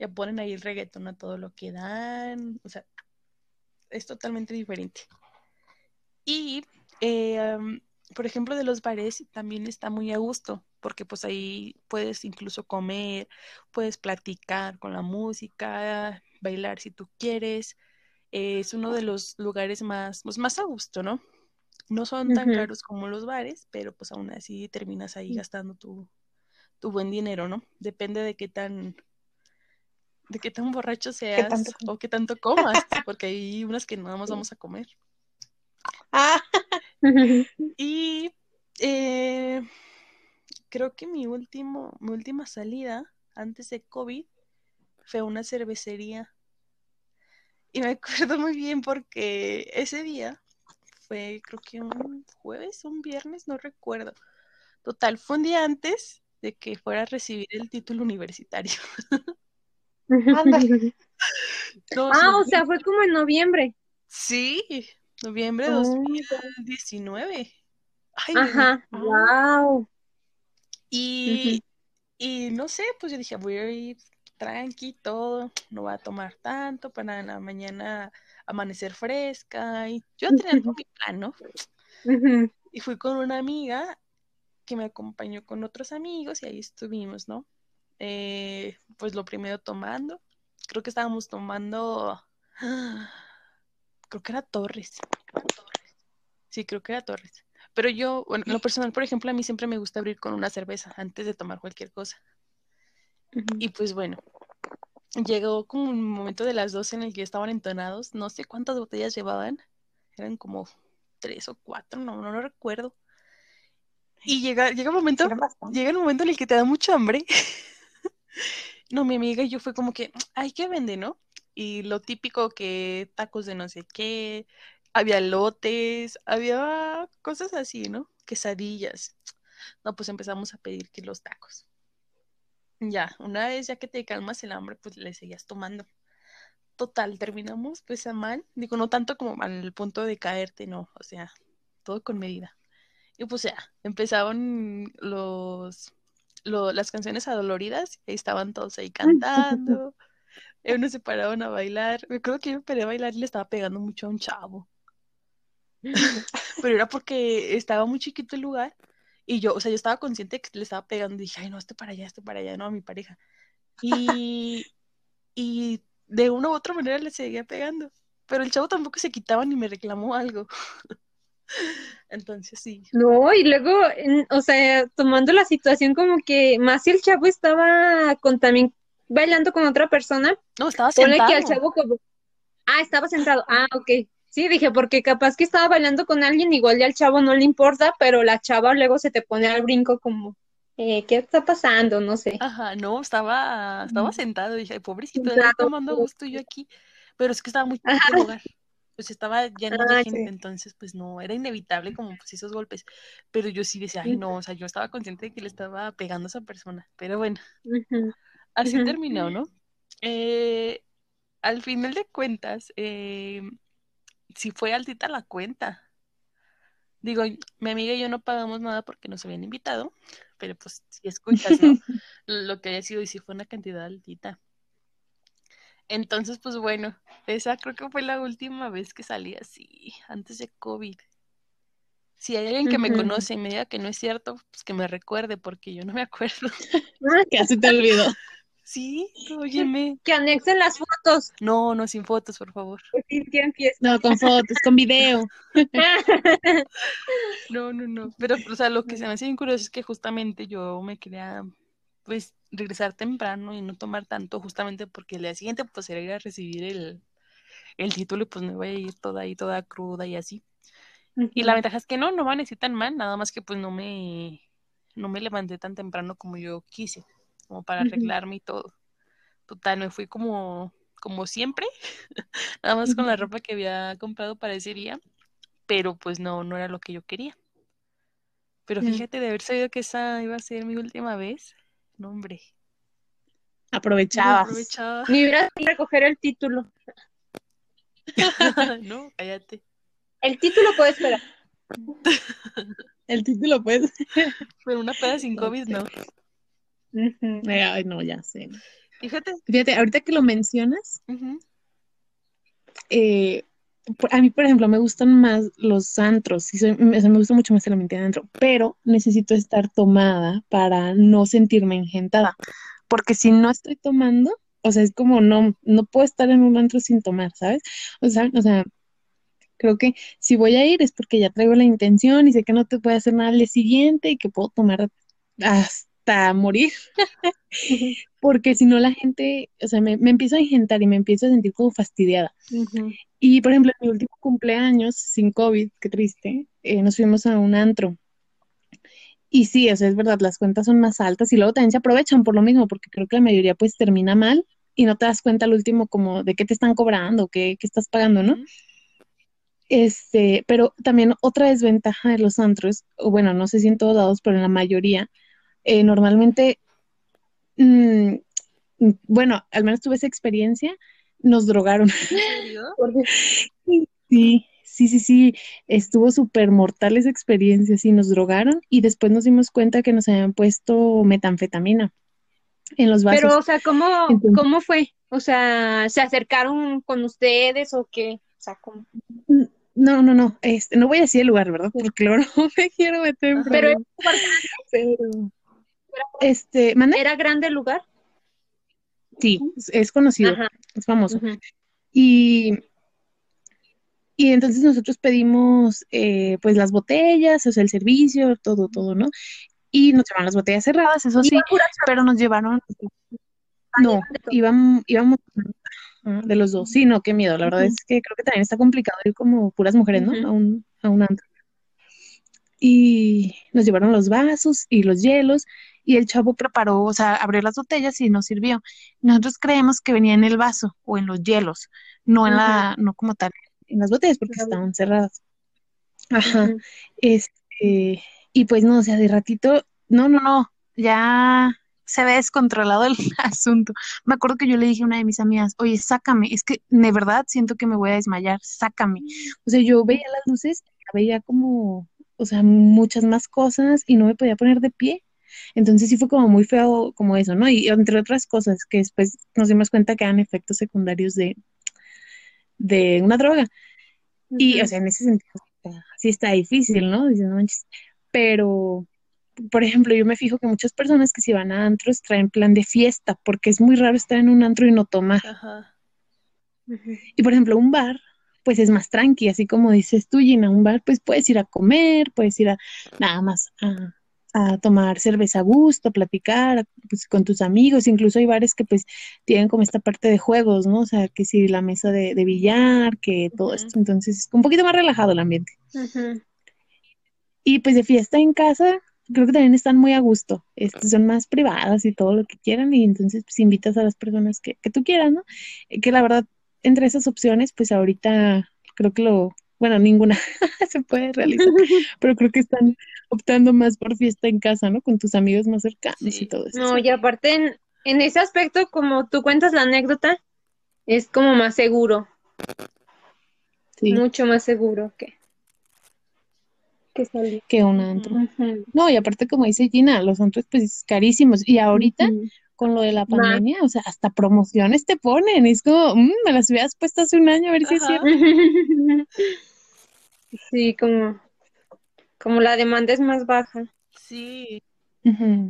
ya ponen ahí el reggaetón a todo lo que dan, o sea, es totalmente diferente. Y, eh, por ejemplo, de los bares también está muy a gusto, porque pues ahí puedes incluso comer, puedes platicar con la música, bailar si tú quieres. es uno de los lugares más, pues, más a gusto, ¿no? No son tan caros como los bares, pero pues aún así terminas ahí gastando tu, tu buen dinero, ¿no? Depende de qué tan de qué tan borracho seas o qué tanto comas, porque hay unas que nada más vamos a comer. Ah. y eh, creo que mi último, mi última salida antes de COVID fue una cervecería. Y me acuerdo muy bien porque ese día fue creo que un jueves, un viernes, no recuerdo. Total, fue un día antes de que fuera a recibir el título universitario. ah, o sea, fue como en noviembre. Sí, noviembre de 2019. Ajá, wow. Y, y no sé, pues yo dije, voy a ir tranqui, todo, no va a tomar tanto para la mañana amanecer fresca. Y yo tenía mi plan, ¿no? Y fui con una amiga que me acompañó con otros amigos y ahí estuvimos, ¿no? Eh, pues lo primero tomando, creo que estábamos tomando, creo que era Torres. Sí, creo que era Torres. Pero yo, bueno, lo personal, por ejemplo, a mí siempre me gusta abrir con una cerveza antes de tomar cualquier cosa. Y pues bueno, llegó como un momento de las 12 en el que estaban entonados, no sé cuántas botellas llevaban, eran como tres o cuatro, no, no lo recuerdo. Y llega, llega un momento, llega un momento en el que te da mucha hambre no, mi amiga y yo fue como que, ay, ¿qué vende, no? Y lo típico que tacos de no sé qué, había lotes, había cosas así, ¿no? Quesadillas. No, pues empezamos a pedir que los tacos. Ya, una vez ya que te calmas el hambre, pues le seguías tomando. Total, terminamos pues a mal. Digo, no tanto como al punto de caerte, no. O sea, todo con medida. Y pues ya, empezaban los las canciones adoloridas, y estaban todos ahí cantando, unos se paraban a bailar, me acuerdo que yo me paré a bailar y le estaba pegando mucho a un chavo, pero era porque estaba muy chiquito el lugar, y yo, o sea, yo estaba consciente que le estaba pegando, y dije, ay, no, este para allá, este para allá, no, a mi pareja, y, y de una u otra manera le seguía pegando, pero el chavo tampoco se quitaba ni me reclamó algo. Entonces sí. No, y luego, o sea, tomando la situación como que más si el chavo estaba con también bailando con otra persona. No, estaba sentado. que al chavo como... Ah, estaba sentado. Ah, ok. Sí, dije, porque capaz que estaba bailando con alguien, igual ya al chavo no le importa, pero la chava luego se te pone al brinco como, eh, ¿qué está pasando? No sé. Ajá, no, estaba, estaba sentado, dije, pobrecito, estaba tomando gusto yo aquí, pero es que estaba muy en lugar pues estaba lleno de gente, entonces pues no, era inevitable como pues esos golpes, pero yo sí decía, ay no, o sea, yo estaba consciente de que le estaba pegando a esa persona, pero bueno, así terminó, ¿no? Eh, al final de cuentas, eh, si fue altita la cuenta. Digo, mi amiga y yo no pagamos nada porque nos habían invitado, pero pues si escuchas, ¿no? Lo que haya sido y si fue una cantidad altita. Entonces, pues bueno, esa creo que fue la última vez que salí así, antes de COVID. Si hay alguien que me conoce y me diga que no es cierto, pues que me recuerde, porque yo no me acuerdo. Casi te olvidó. Sí, óyeme. Que anexen las fotos. No, no, sin fotos, por favor. Sí. No, con fotos, con video. No, no, no. Pero, o sea, lo que se me hace bien curioso es que justamente yo me quería, pues, regresar temprano y no tomar tanto, justamente porque el día siguiente, pues, era ir a recibir el, el título y pues me voy a ir toda ahí, toda cruda y así. Y la ventaja es que no, no van a decir tan mal, nada más que pues no me, no me levanté tan temprano como yo quise, como para arreglarme y todo. Total, me fui como, como siempre, nada más con la ropa que había comprado para ese día, pero pues no, no era lo que yo quería. Pero fíjate, de haber sabido que esa iba a ser mi última vez, no hombre, no Aprovechabas. aprovechaba. Ni hubieras recoger el título. no, cállate. El título puede esperar. El título, pues. Pero una peda sin COVID, no. Ay, no, ya sé. Fíjate. Fíjate, ahorita que lo mencionas, eh, a mí, por ejemplo, me gustan más los antros, y soy- me, gusta mucho más el ambiente de antro, pero necesito estar tomada para no sentirme engentada, porque si no estoy tomando, o sea, es como no, no puedo estar en un antro sin tomar, ¿sabes? O sea, o sea, creo que si voy a ir es porque ya traigo la intención y sé que no te puede hacer nada al día siguiente y que puedo tomar hasta morir, porque si no la gente, o sea, me, me empiezo a engentar y me empiezo a sentir como fastidiada. Ujú. Y por ejemplo, en mi último cumpleaños, sin COVID, qué triste, eh, nos fuimos a un antro. Y sí, o sea, es verdad, las cuentas son más altas y luego también se aprovechan por lo mismo, porque creo que la mayoría pues termina mal y no te das cuenta al último como de qué te están cobrando, qué, qué estás pagando, ¿no? Este, pero también otra desventaja de los antros, o bueno, no sé si en todos lados, pero en la mayoría, eh, normalmente, mm, bueno, al menos tuve esa experiencia, nos drogaron. Sí, sí, sí, sí, estuvo súper mortal esa experiencia, sí, nos drogaron y después nos dimos cuenta que nos habían puesto metanfetamina en los vasos. Pero, o sea, ¿cómo, Entonces- cómo fue? O sea, ¿se acercaron con ustedes o qué? O sea, ¿cómo? No, no, no, este, no voy a decir el lugar, ¿verdad? Porque luego no me quiero meter en. Pero. Pero, este. ¿era grande el lugar? Sí, es, es conocido, Ajá. es famoso. Y, y entonces nosotros pedimos eh, pues las botellas, o sea, el servicio, todo, todo, ¿no? Y nos llevaron las botellas cerradas, eso sí, pero nos llevaron, no, íbamos, íbamos ah, de los dos, sí, no, qué miedo, la verdad es que creo que también está complicado ir como puras mujeres, ¿no? A un, a un antro. Y nos llevaron los vasos y los hielos, y el chavo preparó, o sea, abrió las botellas y nos sirvió. Nosotros creemos que venía en el vaso o en los hielos, no en la, no como tal, en las botellas porque estaban cerradas. Ajá. Este, y pues no, o sea, de ratito, no, no, no, ya se ve descontrolado el asunto. Me acuerdo que yo le dije a una de mis amigas, oye, sácame, es que de verdad siento que me voy a desmayar, sácame. O sea, yo veía las luces, veía como, o sea, muchas más cosas y no me podía poner de pie. Entonces sí fue como muy feo como eso, ¿no? Y entre otras cosas que después nos dimos cuenta que eran efectos secundarios de, de una droga. Y, o sea, en ese sentido, sí está difícil, ¿no? Dices, no manches. Pero, por ejemplo, yo me fijo que muchas personas que si van a antros traen plan de fiesta, porque es muy raro estar en un antro y no tomar. Ajá. Y, por ejemplo, un bar, pues es más tranqui, así como dices tú, Gina, un bar, pues puedes ir a comer, puedes ir a nada más a, a tomar cerveza a gusto, a platicar a- pues, con tus amigos. Incluso hay bares que pues tienen como esta parte de juegos, ¿no? O sea, que si la mesa de, de billar, que todo esto. Entonces, es un poquito más relajado el ambiente. Y pues de fiesta en casa, creo que también están muy a gusto. Este, son más privadas y todo lo que quieran. Y entonces, pues invitas a las personas que, que tú quieras, ¿no? Eh, Que la verdad, entre esas opciones, pues ahorita creo que lo, bueno, ninguna se puede realizar, pero creo que están optando más por fiesta en casa, ¿no? Con tus amigos más cercanos Sí. y todo eso. No, y aparte en, en ese aspecto, como tú cuentas la anécdota, es como más seguro, Sí, mucho más seguro que, que salir. que un antro. No, y aparte, como dice Gina, los antros, pues carísimos. Y ahorita. Con lo de la pandemia, o sea, hasta promociones te ponen. Es como, "Mm, me las hubieras puesto hace un año a ver si es cierto. Sí, como, como la demanda es más baja. Sí.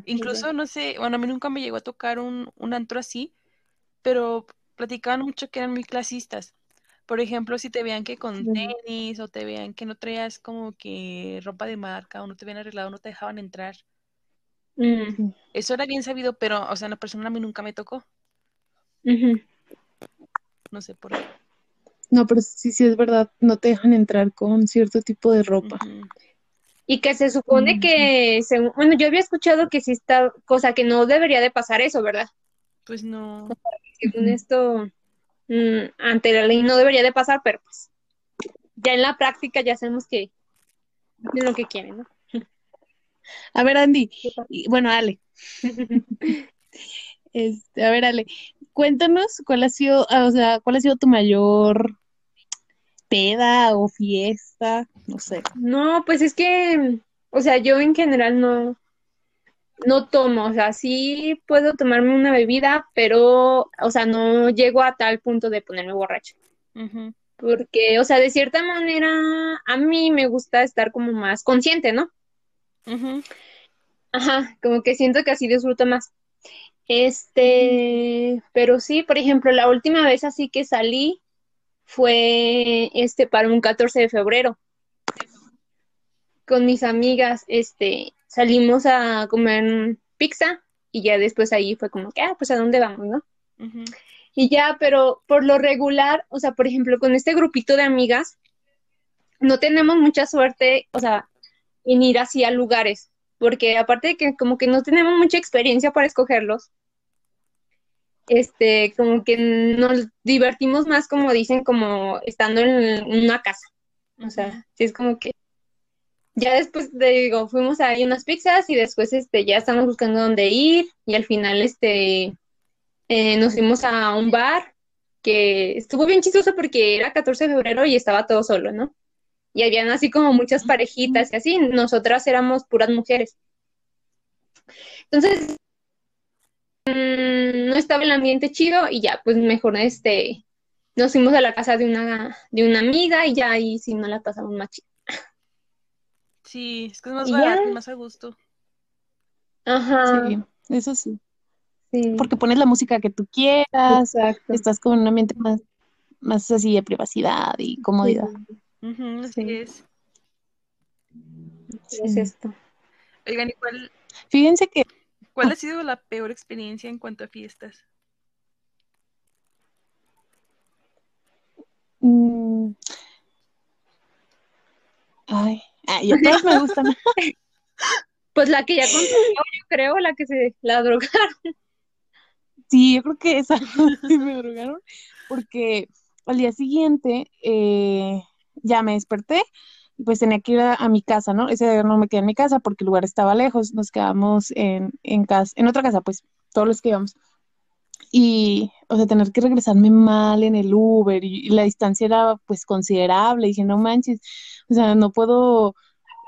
Incluso, no sé, bueno, a mí nunca me llegó a tocar un, un antro así, pero platicaban mucho que eran muy clasistas. Por ejemplo, si te veían que con tenis o te veían que no traías como que ropa de marca o no te habían arreglado, no te dejaban entrar. Mm, Eso era bien sabido, pero, o sea, en la persona a mí nunca me tocó. No sé por qué. No, pero sí, sí es verdad, no te dejan entrar con cierto tipo de ropa. Y que se supone que, según- bueno, yo había escuchado que sí está, cosa que no debería de pasar eso, ¿verdad? Pues no. Según esto, mm, ante la ley no debería de pasar, pero pues ya en la práctica ya sabemos que hacen lo que quieren, ¿no? A ver, Andy, y- bueno, Ale, este, a ver, Ale, cuéntanos cuál ha sido, ah, o sea, cuál ha sido tu mayor peda o fiesta, no sé. No, pues es que, o sea, yo en general no, no tomo, o sea, sí puedo tomarme una bebida, pero, o sea, no llego a tal punto de ponerme borracho. Porque, o sea, de cierta manera, a mí me gusta estar como más consciente, ¿no? Ajá, como que siento que así disfruto más. Este, pero sí, por ejemplo, la última vez así que salí fue este para un 14 de febrero con mis amigas, este, salimos a comer pizza y ya después ahí fue como que, ah, pues a dónde vamos, ¿no? Y ya, pero por lo regular, o sea, por ejemplo, con este grupito de amigas, no tenemos mucha suerte, o sea, en ir así a lugares, porque aparte de que como que no tenemos mucha experiencia para escogerlos, este, como que nos divertimos más, como dicen, como estando en una casa. O sea, sí es como que ya después te digo, fuimos ahí unas pizzas y después este ya estamos buscando dónde ir y al final este eh, nos fuimos a un bar que estuvo bien chistoso porque era 14 de febrero y estaba todo solo, ¿no? Y habían así como muchas parejitas y así, nosotras éramos puras mujeres. Entonces, mm, no estaba el ambiente chido y ya, pues mejor este, nos fuimos a la casa de una, de una amiga y ya ahí sí no la pasamos más chido. Sí, es que es más barato, ya. más a gusto. Ajá, Sí, eso sí, sí, porque pones la música que tú quieras, exacto. estás como en un ambiente más, más así de privacidad y comodidad. Ujú, así Sí. es. Sí, es esto. Oigan, ¿y cuál, Fíjense que cuál ha sido la peor experiencia en cuanto a fiestas? mm, ay, ay, a todas me gustan. Pues la que ya contó, yo creo, la que se la drogaron. Sí, yo creo que esa sí me drogaron, porque al día siguiente eh, ya me desperté y pues tenía que ir a, a mi casa, ¿no? Ese día no me quedé en mi casa porque el lugar estaba lejos, nos quedamos en, en casa, en otra casa, pues, todos los que íbamos. Y, o sea, tener que regresarme mal en el Uber y, y la distancia era pues considerable. Y dije, no manches, o sea, no puedo,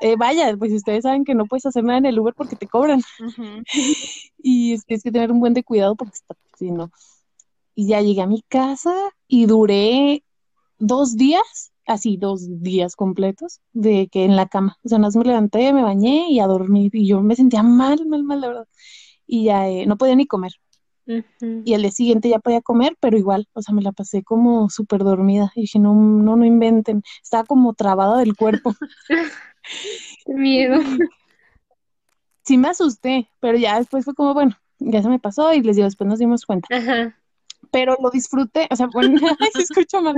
eh, vaya, pues ustedes saben que no puedes hacer nada en el Uber porque te cobran. Ujú. Y es, tienes que tener un buen de cuidado porque está, si no. Y ya llegué a mi casa y duré dos días, así dos días completos, de que en la cama. O sea, nada más me levanté, me bañé y a dormir. Y yo me sentía mal, mal, mal, la verdad. Y ya eh, no podía ni comer. Y al día siguiente ya podía comer, pero igual, o sea, me la pasé como súper dormida. Y dije, no, no, no inventen. Estaba como trabada del cuerpo. Qué miedo. Sí me asusté, pero ya después fue como, bueno, ya se me pasó y les digo, después nos dimos cuenta. Ajá. Pero lo disfruté, o sea, bueno, se escucha mal.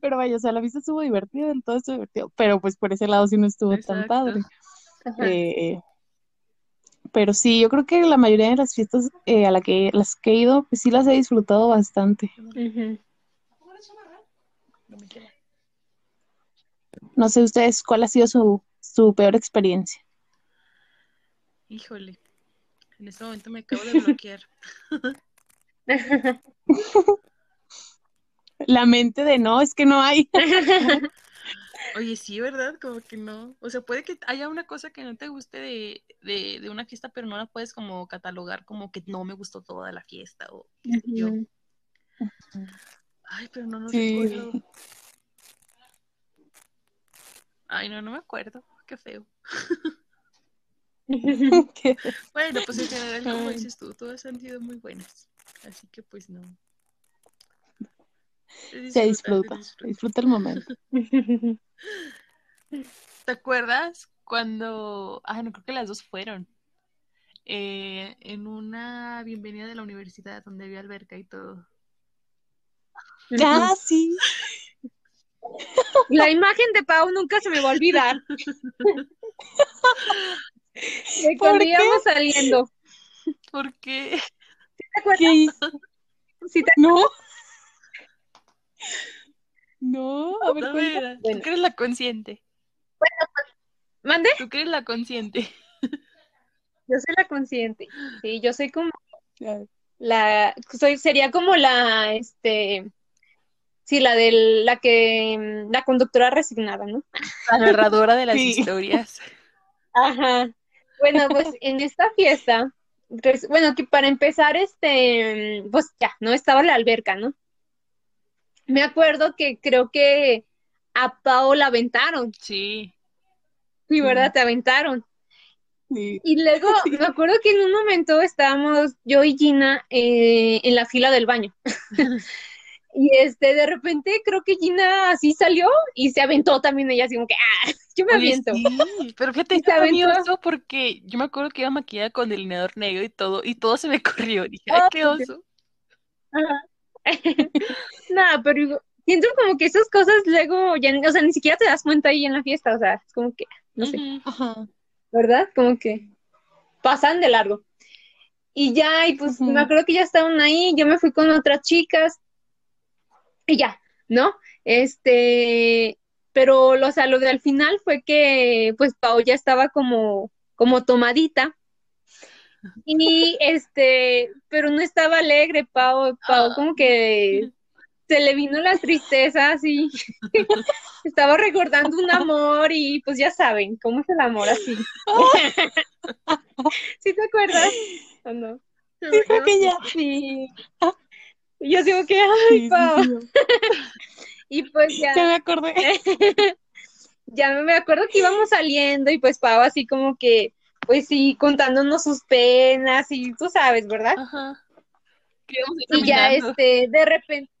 Pero vaya, o sea, la vista estuvo divertida, todo estuvo divertido, pero pues por ese lado sí no estuvo tan padre. Eh, pero sí, yo creo que la mayoría de las fiestas eh, a la que, las que he ido, pues sí las he disfrutado bastante. No sé ustedes cuál ha sido su, su peor experiencia. Híjole, en este momento me acabo de bloquear. La mente de no, es que no hay. Oye, sí, ¿verdad? Como que no. O sea, puede que haya una cosa que no te guste de, de, de una fiesta, pero no la puedes como catalogar como que no me gustó toda la fiesta o yo. Ay, pero no, no Sí. recuerdo. Ay, no, no me acuerdo. Qué feo. Bueno, pues en general, como dices tú, todas han sido muy buenas. Así que pues no. Se disfruta, se disfruta el momento. ¿Te acuerdas cuando, ah, no creo que las dos fueron, eh, en una bienvenida de la universidad donde había alberca y todo? Ah, sí. La imagen de Pau nunca se me va a olvidar. De ¿Por cuando íbamos saliendo. Porque ¿Te acuerdas? ¿Qué hizo? Sí, te- No. No, a ver, no, cuenta. mira, Bueno. tú que eres la consciente, ¿Mande? tú eres la consciente. Yo soy la consciente. Sí, yo soy como la, soy, sería como la, este, sí, la del, la que, la conductora resignada, ¿no? La narradora de las Sí. historias. Ajá. Bueno, pues en esta fiesta, res- bueno, que para empezar, este, pues ya, ¿no? Estaba la alberca, ¿no? Me acuerdo que creo que a Pao la aventaron, Sí. sí, ¿verdad? Te aventaron. Sí. Y luego me acuerdo que en un momento estábamos yo y Gina eh, en la fila del baño. Y este, de repente creo que Gina así salió y se aventó también ella así como que, ah, yo me aviento. sí, pero fíjate, Y se aventó. porque yo me acuerdo que iba maquillada con delineador negro y todo, y todo se me corrió. Dije, ay, qué oso. Ajá. Nada, pero siento como que esas cosas luego ya, o sea, ni siquiera te das cuenta ahí en la fiesta, o sea, es como que, no sé. Ajá. ¿verdad? Como que pasan de largo. Y ya, y pues me acuerdo que ya estaban ahí, yo me fui con otras chicas y ya, ¿no? Este, pero lo, o sea, lo de al final fue que pues Pau ya estaba como, como tomadita. Y este, pero no estaba alegre, Pau, Pau como que se le vino la tristeza así. Estaba recordando un amor y pues ya saben, cómo es el amor así. ¿Sí te acuerdas? ¿O no? Sí, creo que ya. Sí. Y yo digo que, ay, sí, Pau. sí. Y pues ya, Ya me acordé. ya me acuerdo que íbamos saliendo y pues Pau así como que, pues sí, contándonos sus penas y tú sabes, ¿verdad? Ajá. Y ya este, de repente,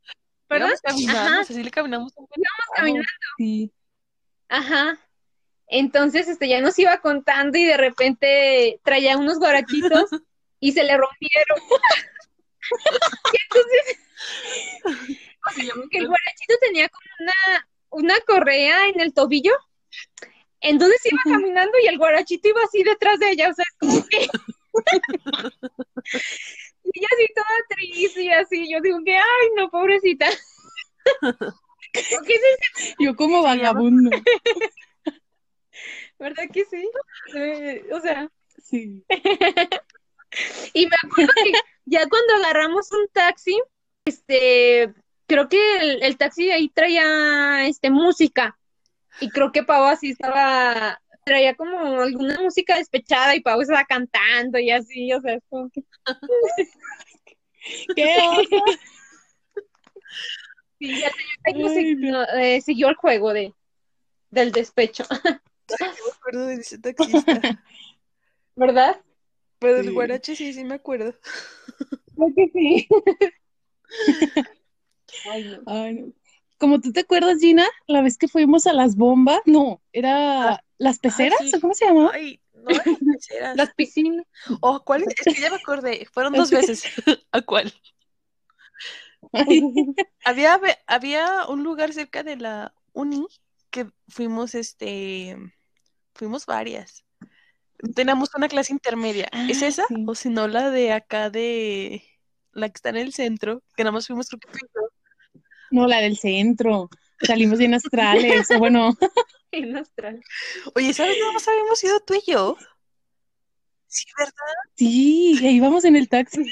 ¿perdón? Caminando, Ajá. le caminamos caminando. Sí. Ajá. Entonces, este, ya nos iba contando y de repente traía unos guarachitos y se le rompieron. Y entonces, o sea, que el guarachito tenía como una, una correa en el tobillo. Entonces iba caminando y el guarachito iba así detrás de ella, o sea, es como que... Y ella así toda triste y así, yo digo que, ay, no, pobrecita. ¿Por qué es Yo como vagabundo. ¿Verdad que sí? Eh, o sea, Sí. y me acuerdo que ya cuando agarramos un taxi, este, creo que el, el taxi ahí traía, este, música, y creo que Pau así estaba, traía como alguna música despechada y Pau estaba cantando y así, o sea, es como que, ¿Qué oso? sí, ya Ay, siguió, eh, siguió el juego de, del despecho, me acuerdo de ese taxista. ¿verdad? Pero Sí. del guarache sí, sí me acuerdo. Creo que sí. Ay, no. Ay, no. Como tú te acuerdas, Gina, la vez que fuimos a las bombas, no, era las peceras, sí. ¿o cómo se llamaba? Ay, no peceras. Las piscinas. Oh, ¿cuál es? Es que ya me acordé. Fueron dos veces. ¿A cuál? Había, había un lugar cerca de la uni que fuimos, este, fuimos varias. Teníamos una clase intermedia. ¿Es Ah, esa? sí. O si no, la de acá de la que está en el centro, que nada más fuimos creo que. No, la del centro. Salimos bien astrales, o bueno, En Australia. Oye, ¿sabes? Nada más habíamos ido tú y yo. Sí, ¿verdad? sí, y ahí vamos en el taxi.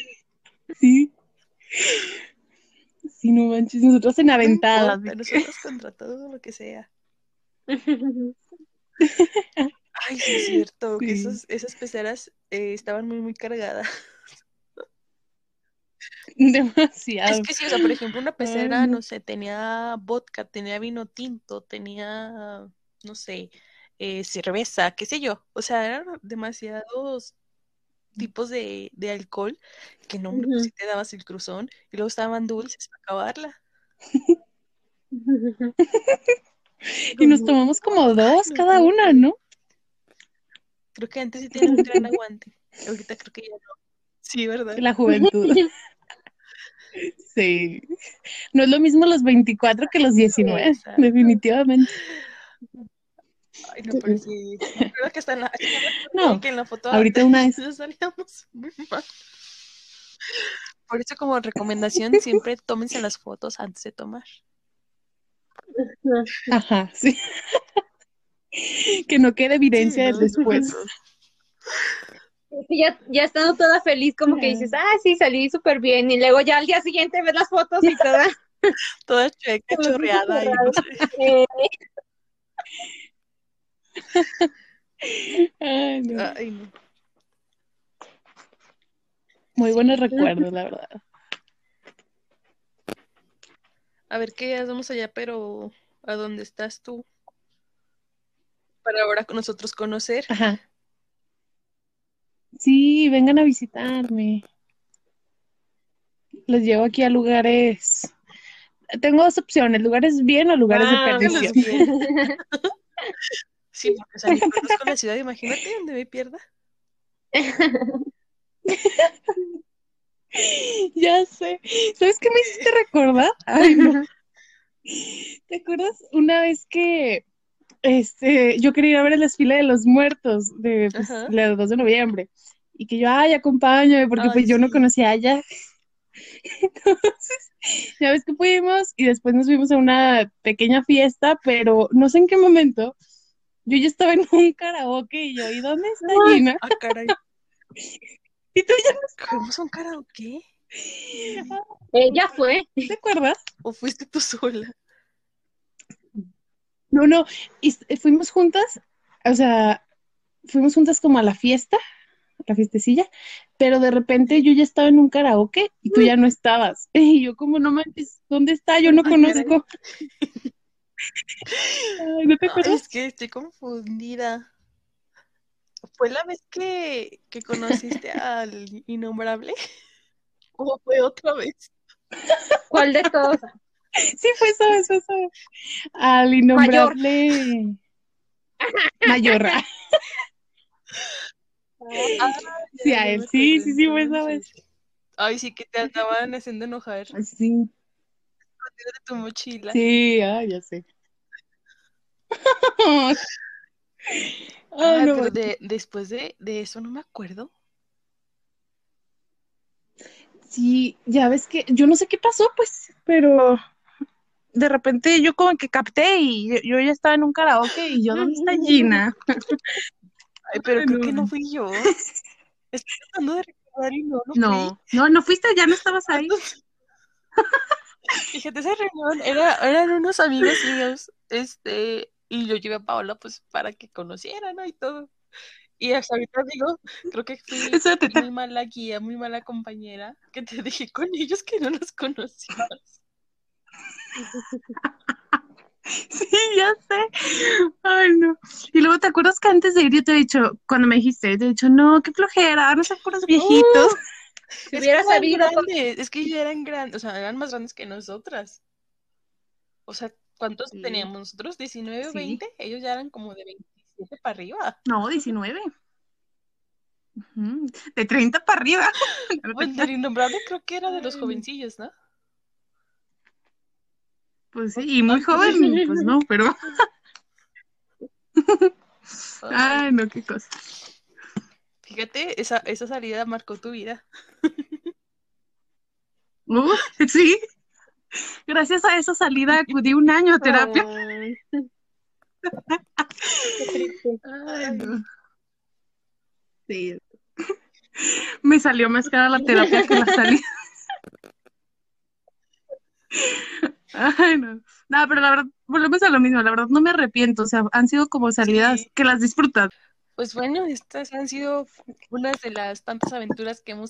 Sí. Sí, no manches, nosotros en No importa, nosotros contra todo lo que sea. Ay, sí, es cierto, que esos, esas peceras eh, estaban muy, muy cargadas. Demasiado. Es que sí, o sea, por ejemplo, una pecera, no. no sé, tenía vodka, tenía vino tinto, tenía, no sé, eh, cerveza, qué sé yo. O sea, eran demasiados tipos de, de alcohol que no, hombre, pues, sí te dabas el cruzón y luego estaban dulces para acabarla. Y nos tomamos como dos cada una, ¿no? Creo que antes sí tenía un gran aguante. Ahorita creo que ya no. Sí, ¿verdad? La juventud. Sí. No es lo mismo los 24 que los 19, Exacto. definitivamente. Ay, no, pero sí. acuerdo que hasta en la, No, que en la foto ahorita una vez. salíamos muy mal. Por eso como recomendación siempre tómense las fotos antes de tomar. Ajá, sí. Que no quede evidencia Sí, del ¿no? Ya, ya estando toda feliz, como que dices, ah, sí, salí súper bien. Y luego ya al día siguiente ves las fotos y toda. Toda chueca, chorreada y no sé. eh, Ay, no. Ay, no. Muy buenos recuerdos, la verdad. A ver qué hacemos allá, pero ¿a dónde estás tú? Para ahora con nosotros conocer. Ajá. Sí, vengan a visitarme. Los llevo aquí a lugares. Tengo dos opciones, lugares bien o lugares de Ah, perdición. Sí, porque ni conozco la ciudad, imagínate donde me pierda. Ya sé. ¿Sabes qué me hiciste recordar? Ay, no. ¿Te acuerdas una vez que este, yo quería ir a ver el desfile de los muertos de pues, Ajá. la del 2 de noviembre? Y que yo, ay, acompáñame, porque Ay, pues yo no conocía allá. Entonces, ya ves que fuimos y después nos fuimos a una pequeña fiesta, pero no sé en qué momento. Yo ya estaba en un karaoke y yo, ¿y dónde está Gina? Ah, caray. Y tú ya ¿Fuimos a un karaoke? Ella fue. no te acuerdas. ¿O fuiste tú sola? No, no, y s- fuimos juntas, o sea, fuimos juntas como a la fiesta, a la fiestecilla, pero de repente yo ya estaba en un karaoke y tú ya no estabas. Y yo como, no manches, ¿dónde está? Yo no conozco. Ay, ¿no te es que estoy confundida. ¿Fue la vez que, que conociste al innombrable? ¿O fue otra vez? ¿Cuál de todos? Sí, fue esa vez, fue esa vez. Al innombrable Mayorra. Ah, Sí, a él, sí, sí, sí, fue esa entonces. Ay, sí que te andaban haciendo enojar de Sí, tu mochila. sí, ay, ya sé. No pero manches. de, después de, de eso no me acuerdo. Sí, ya ves que yo no sé qué pasó, pues, pero de repente yo como que capté y yo, yo ya estaba en un karaoke y yo, ¿dónde está Gina? Ay, pero creo no. que no fui yo. Estoy tratando de recordar y no, no fui. No, no, no fuiste, ya no estabas ahí. Fíjate, esa reunión era, eran unos amigos míos, este, y yo llevé a Paola pues para que conociera, ¿no? Y todo. Y hasta ahorita digo, creo que fui muy mala guía, muy mala compañera, que te dije con ellos que no los conocías. Sí, ya sé. Ay, no. Y luego te acuerdas que antes de ir yo te he dicho, cuando me dijiste, te he dicho, no, qué flojera, no sean puros viejitos. Si hubiera Es que eran sabido. grandes, es que ellos eran grandes, o sea, eran más grandes que nosotras. O sea, ¿cuántos Sí. teníamos nosotros? ¿19 o Sí. 20? Ellos ya eran como de 27 para arriba. No, 19. Ujú, De 30 para arriba. Bueno, el innombrable creo que era de los jovencillos, ¿no? Pues sí, y muy joven, pues no, pero. Ay, no, qué cosa. Fíjate, esa, esa salida marcó tu vida. Uh, sí. Gracias a esa salida acudí un año a terapia. Ay. No. Sí. Me salió más cara la terapia que la salida. Ay, no. No, pero la verdad, volvemos a lo mismo. La verdad, no me arrepiento. O sea, han sido como salidas Sí. que las disfrutas. Pues bueno, estas han sido unas de las tantas aventuras que hemos